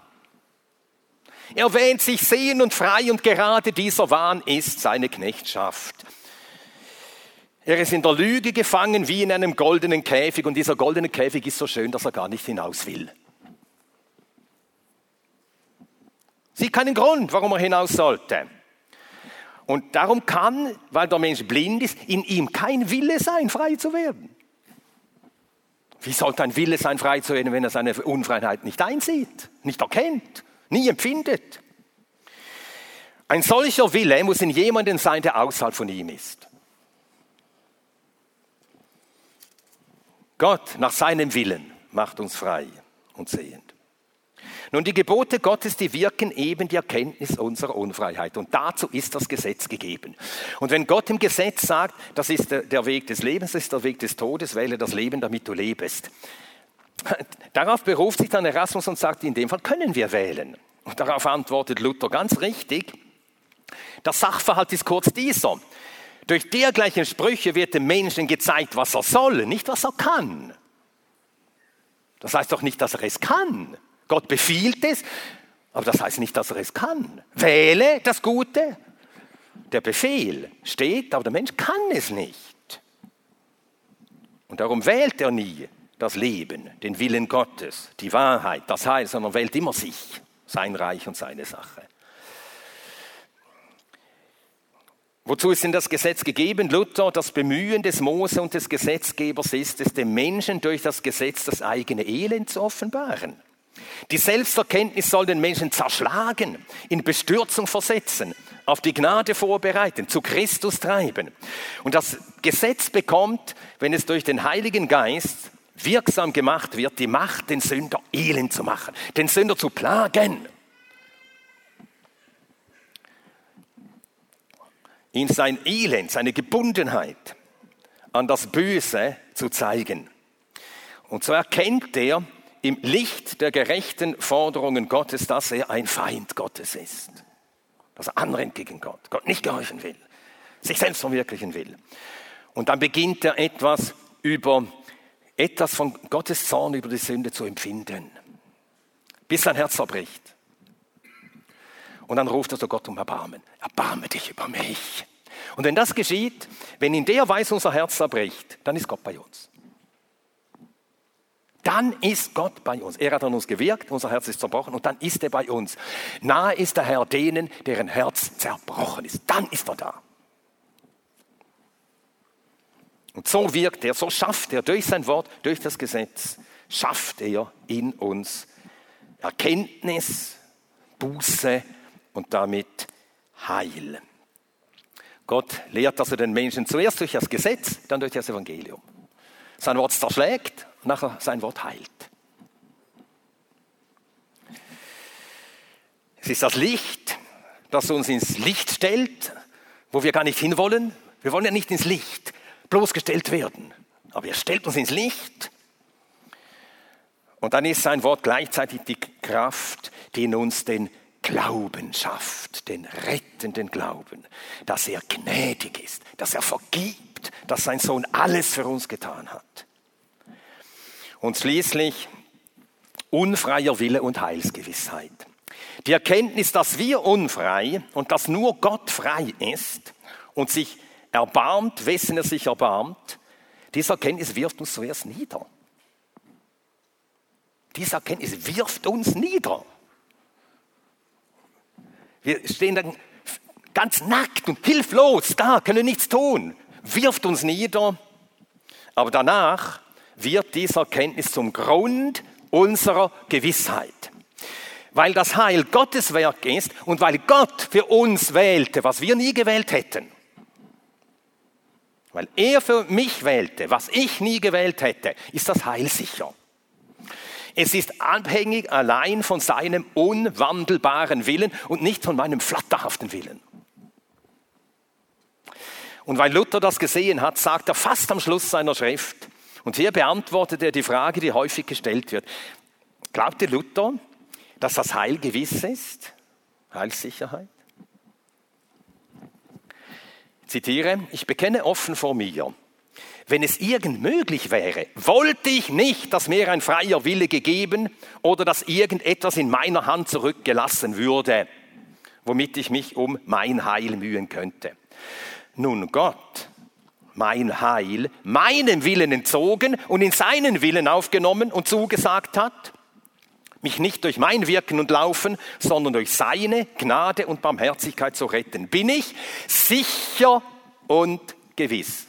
Er wähnt sich sehen und frei und gerade dieser Wahn ist seine Knechtschaft. Er ist in der Lüge gefangen wie in einem goldenen Käfig und dieser goldene Käfig ist so schön, dass er gar nicht hinaus will. Sieht keinen Grund, warum er hinaus sollte. Und darum kann, weil der Mensch blind ist, in ihm kein Wille sein, frei zu werden. Wie sollte ein Wille sein, frei zu werden, wenn er seine Unfreiheit nicht einsieht, nicht erkennt? Nie empfindet. Ein solcher Wille muss in jemandem sein, der außerhalb von ihm ist. Gott nach seinem Willen macht uns frei und sehend. Nun, die Gebote Gottes, die wirken eben die Erkenntnis unserer Unfreiheit. Und dazu ist das Gesetz gegeben. Und wenn Gott im Gesetz sagt, das ist der Weg des Lebens, das ist der Weg des Todes, wähle das Leben, damit du lebst, Darauf beruft sich dann Erasmus und sagt, in dem Fall können wir wählen. Und darauf antwortet Luther ganz richtig, der Sachverhalt ist kurz dieser. Durch dergleichen Sprüche wird dem Menschen gezeigt, was er soll, nicht was er kann. Das heißt doch nicht, dass er es kann. Gott befiehlt es, aber das heißt nicht, dass er es kann. Wähle das Gute. Der Befehl steht, aber der Mensch kann es nicht. Und darum wählt er nie das Leben, den Willen Gottes, die Wahrheit, das Heil, sondern wählt immer sich, sein Reich und seine Sache. Wozu ist denn das Gesetz gegeben? Luther, das Bemühen des Mose und des Gesetzgebers ist es, dem Menschen durch das Gesetz das eigene Elend zu offenbaren. Die Selbsterkenntnis soll den Menschen zerschlagen, in Bestürzung versetzen, auf die Gnade vorbereiten, zu Christus treiben. Und das Gesetz bekommt, wenn es durch den Heiligen Geist wirksam gemacht wird, die Macht, den Sünder elend zu machen, den Sünder zu plagen. Ihn sein Elend, seine Gebundenheit an das Böse zu zeigen. Und so erkennt er im Licht der gerechten Forderungen Gottes, dass er ein Feind Gottes ist. Dass er anrennt gegen Gott, Gott nicht gehorchen will, sich selbst verwirklichen will. Und dann beginnt er etwas über etwas von Gottes Zorn über die Sünde zu empfinden, bis sein Herz zerbricht. Und dann ruft er zu Gott um Erbarmen. Erbarme dich über mich. Und wenn das geschieht, wenn in der Weise unser Herz zerbricht, dann ist Gott bei uns. Dann ist Gott bei uns. Er hat an uns gewirkt, unser Herz ist zerbrochen und dann ist er bei uns. Nahe ist der Herr denen, deren Herz zerbrochen ist. Dann ist er da. Und so wirkt er, so schafft er durch sein Wort, durch das Gesetz, schafft er in uns Erkenntnis, Buße und damit Heil. Gott lehrt also den Menschen zuerst durch das Gesetz, dann durch das Evangelium. Sein Wort zerschlägt, nachher sein Wort heilt. Es ist das Licht, das uns ins Licht stellt, wo wir gar nicht hinwollen. Wir wollen ja nicht ins Licht bloßgestellt werden, aber er stellt uns ins Licht. Und dann ist sein Wort gleichzeitig die Kraft, die in uns den Glauben schafft, den rettenden Glauben, dass er gnädig ist, dass er vergibt, dass sein Sohn alles für uns getan hat. Und schließlich unfreier Wille und Heilsgewissheit. Die Erkenntnis, dass wir unfrei und dass nur Gott frei ist und sich erbarmt, wessen er sich erbarmt, diese Erkenntnis wirft uns zuerst nieder. Diese Erkenntnis wirft uns nieder. Wir stehen dann ganz nackt und hilflos da, können nichts tun. Wirft uns nieder. Aber danach wird diese Erkenntnis zum Grund unserer Gewissheit. Weil das Heil Gottes Werk ist und weil Gott für uns wählte, was wir nie gewählt hätten. Weil er für mich wählte, was ich nie gewählt hätte, ist das Heil sicher. Es ist abhängig allein von seinem unwandelbaren Willen und nicht von meinem flatterhaften Willen. Und weil Luther das gesehen hat, sagt er fast am Schluss seiner Schrift, und hier beantwortet er die Frage, die häufig gestellt wird. Glaubte Luther, dass das Heil gewiss ist? Heilssicherheit? Zitiere, ich bekenne offen vor mir, wenn es irgend möglich wäre, wollte ich nicht, dass mir ein freier Wille gegeben oder dass irgendetwas in meiner Hand zurückgelassen würde, womit ich mich um mein Heil mühen könnte. Nun Gott, mein Heil, meinem Willen entzogen und in seinen Willen aufgenommen und zugesagt hat, mich nicht durch mein Wirken und Laufen, sondern durch seine Gnade und Barmherzigkeit zu retten, bin ich sicher und gewiss.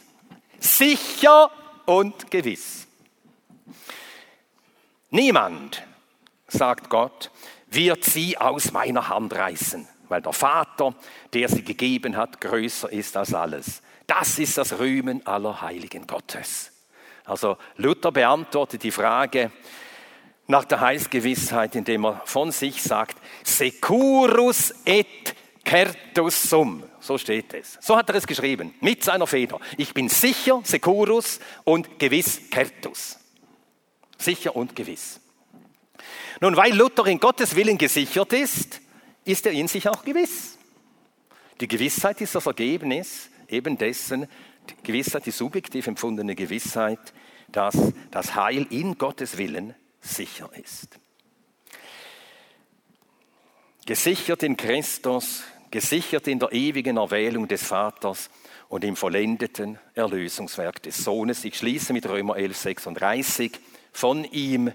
Sicher und gewiss. Niemand, sagt Gott, wird sie aus meiner Hand reißen, weil der Vater, der sie gegeben hat, größer ist als alles. Das ist das Rühmen aller Heiligen Gottes. Also Luther beantwortet die Frage nach der Heilsgewissheit, indem er von sich sagt, securus et certus sum. So steht es. So hat er es geschrieben, mit seiner Feder. Ich bin sicher, securus und gewiss, certus. Sicher und gewiss. Nun, weil Luther in Gottes Willen gesichert ist, ist er in sich auch gewiss. Die Gewissheit ist das Ergebnis eben dessen, die Gewissheit, die subjektiv empfundene Gewissheit, dass das Heil in Gottes Willen sicher ist. Gesichert in Christus, gesichert in der ewigen Erwählung des Vaters und im vollendeten Erlösungswerk des Sohnes. Ich schließe mit Römer 11, 36. Von ihm,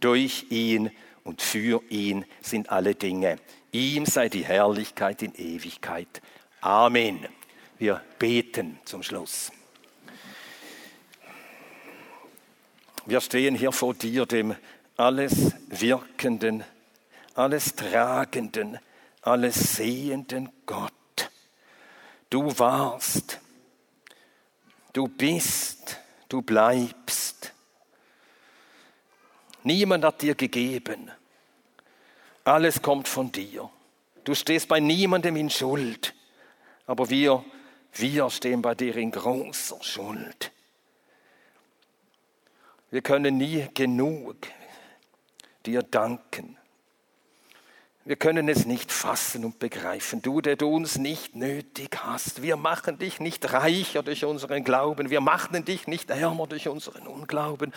durch ihn und für ihn sind alle Dinge. Ihm sei die Herrlichkeit in Ewigkeit. Amen. Wir beten zum Schluss. Wir stehen hier vor dir, dem alles Wirkenden, alles Tragenden, alles Sehenden Gott. Du warst, du bist, du bleibst. Niemand hat dir gegeben. Alles kommt von dir. Du stehst bei niemandem in Schuld, aber wir, wir stehen bei dir in großer Schuld. Wir können nie genug dir danken. Wir können es nicht fassen und begreifen. Du, der du uns nicht nötig hast. Wir machen dich nicht reicher durch unseren Glauben. Wir machen dich nicht ärmer durch unseren Unglauben.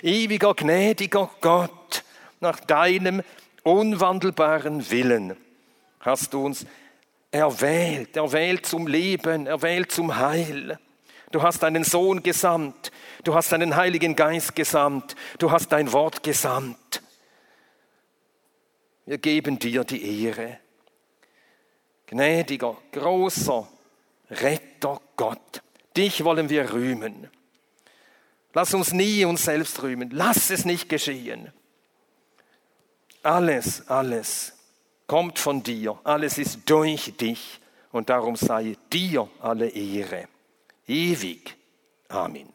Ewiger, gnädiger Gott, nach deinem unwandelbaren Willen hast du uns erwählt, erwählt zum Leben, erwählt zum Heil. Du hast deinen Sohn gesandt. Du hast deinen Heiligen Geist gesandt. Du hast dein Wort gesandt. Wir geben dir die Ehre. Gnädiger, großer Retter Gott, dich wollen wir rühmen. Lass uns nie uns selbst rühmen. Lass es nicht geschehen. Alles, alles kommt von dir. Alles ist durch dich. Und darum sei dir alle Ehre ewig. Amen.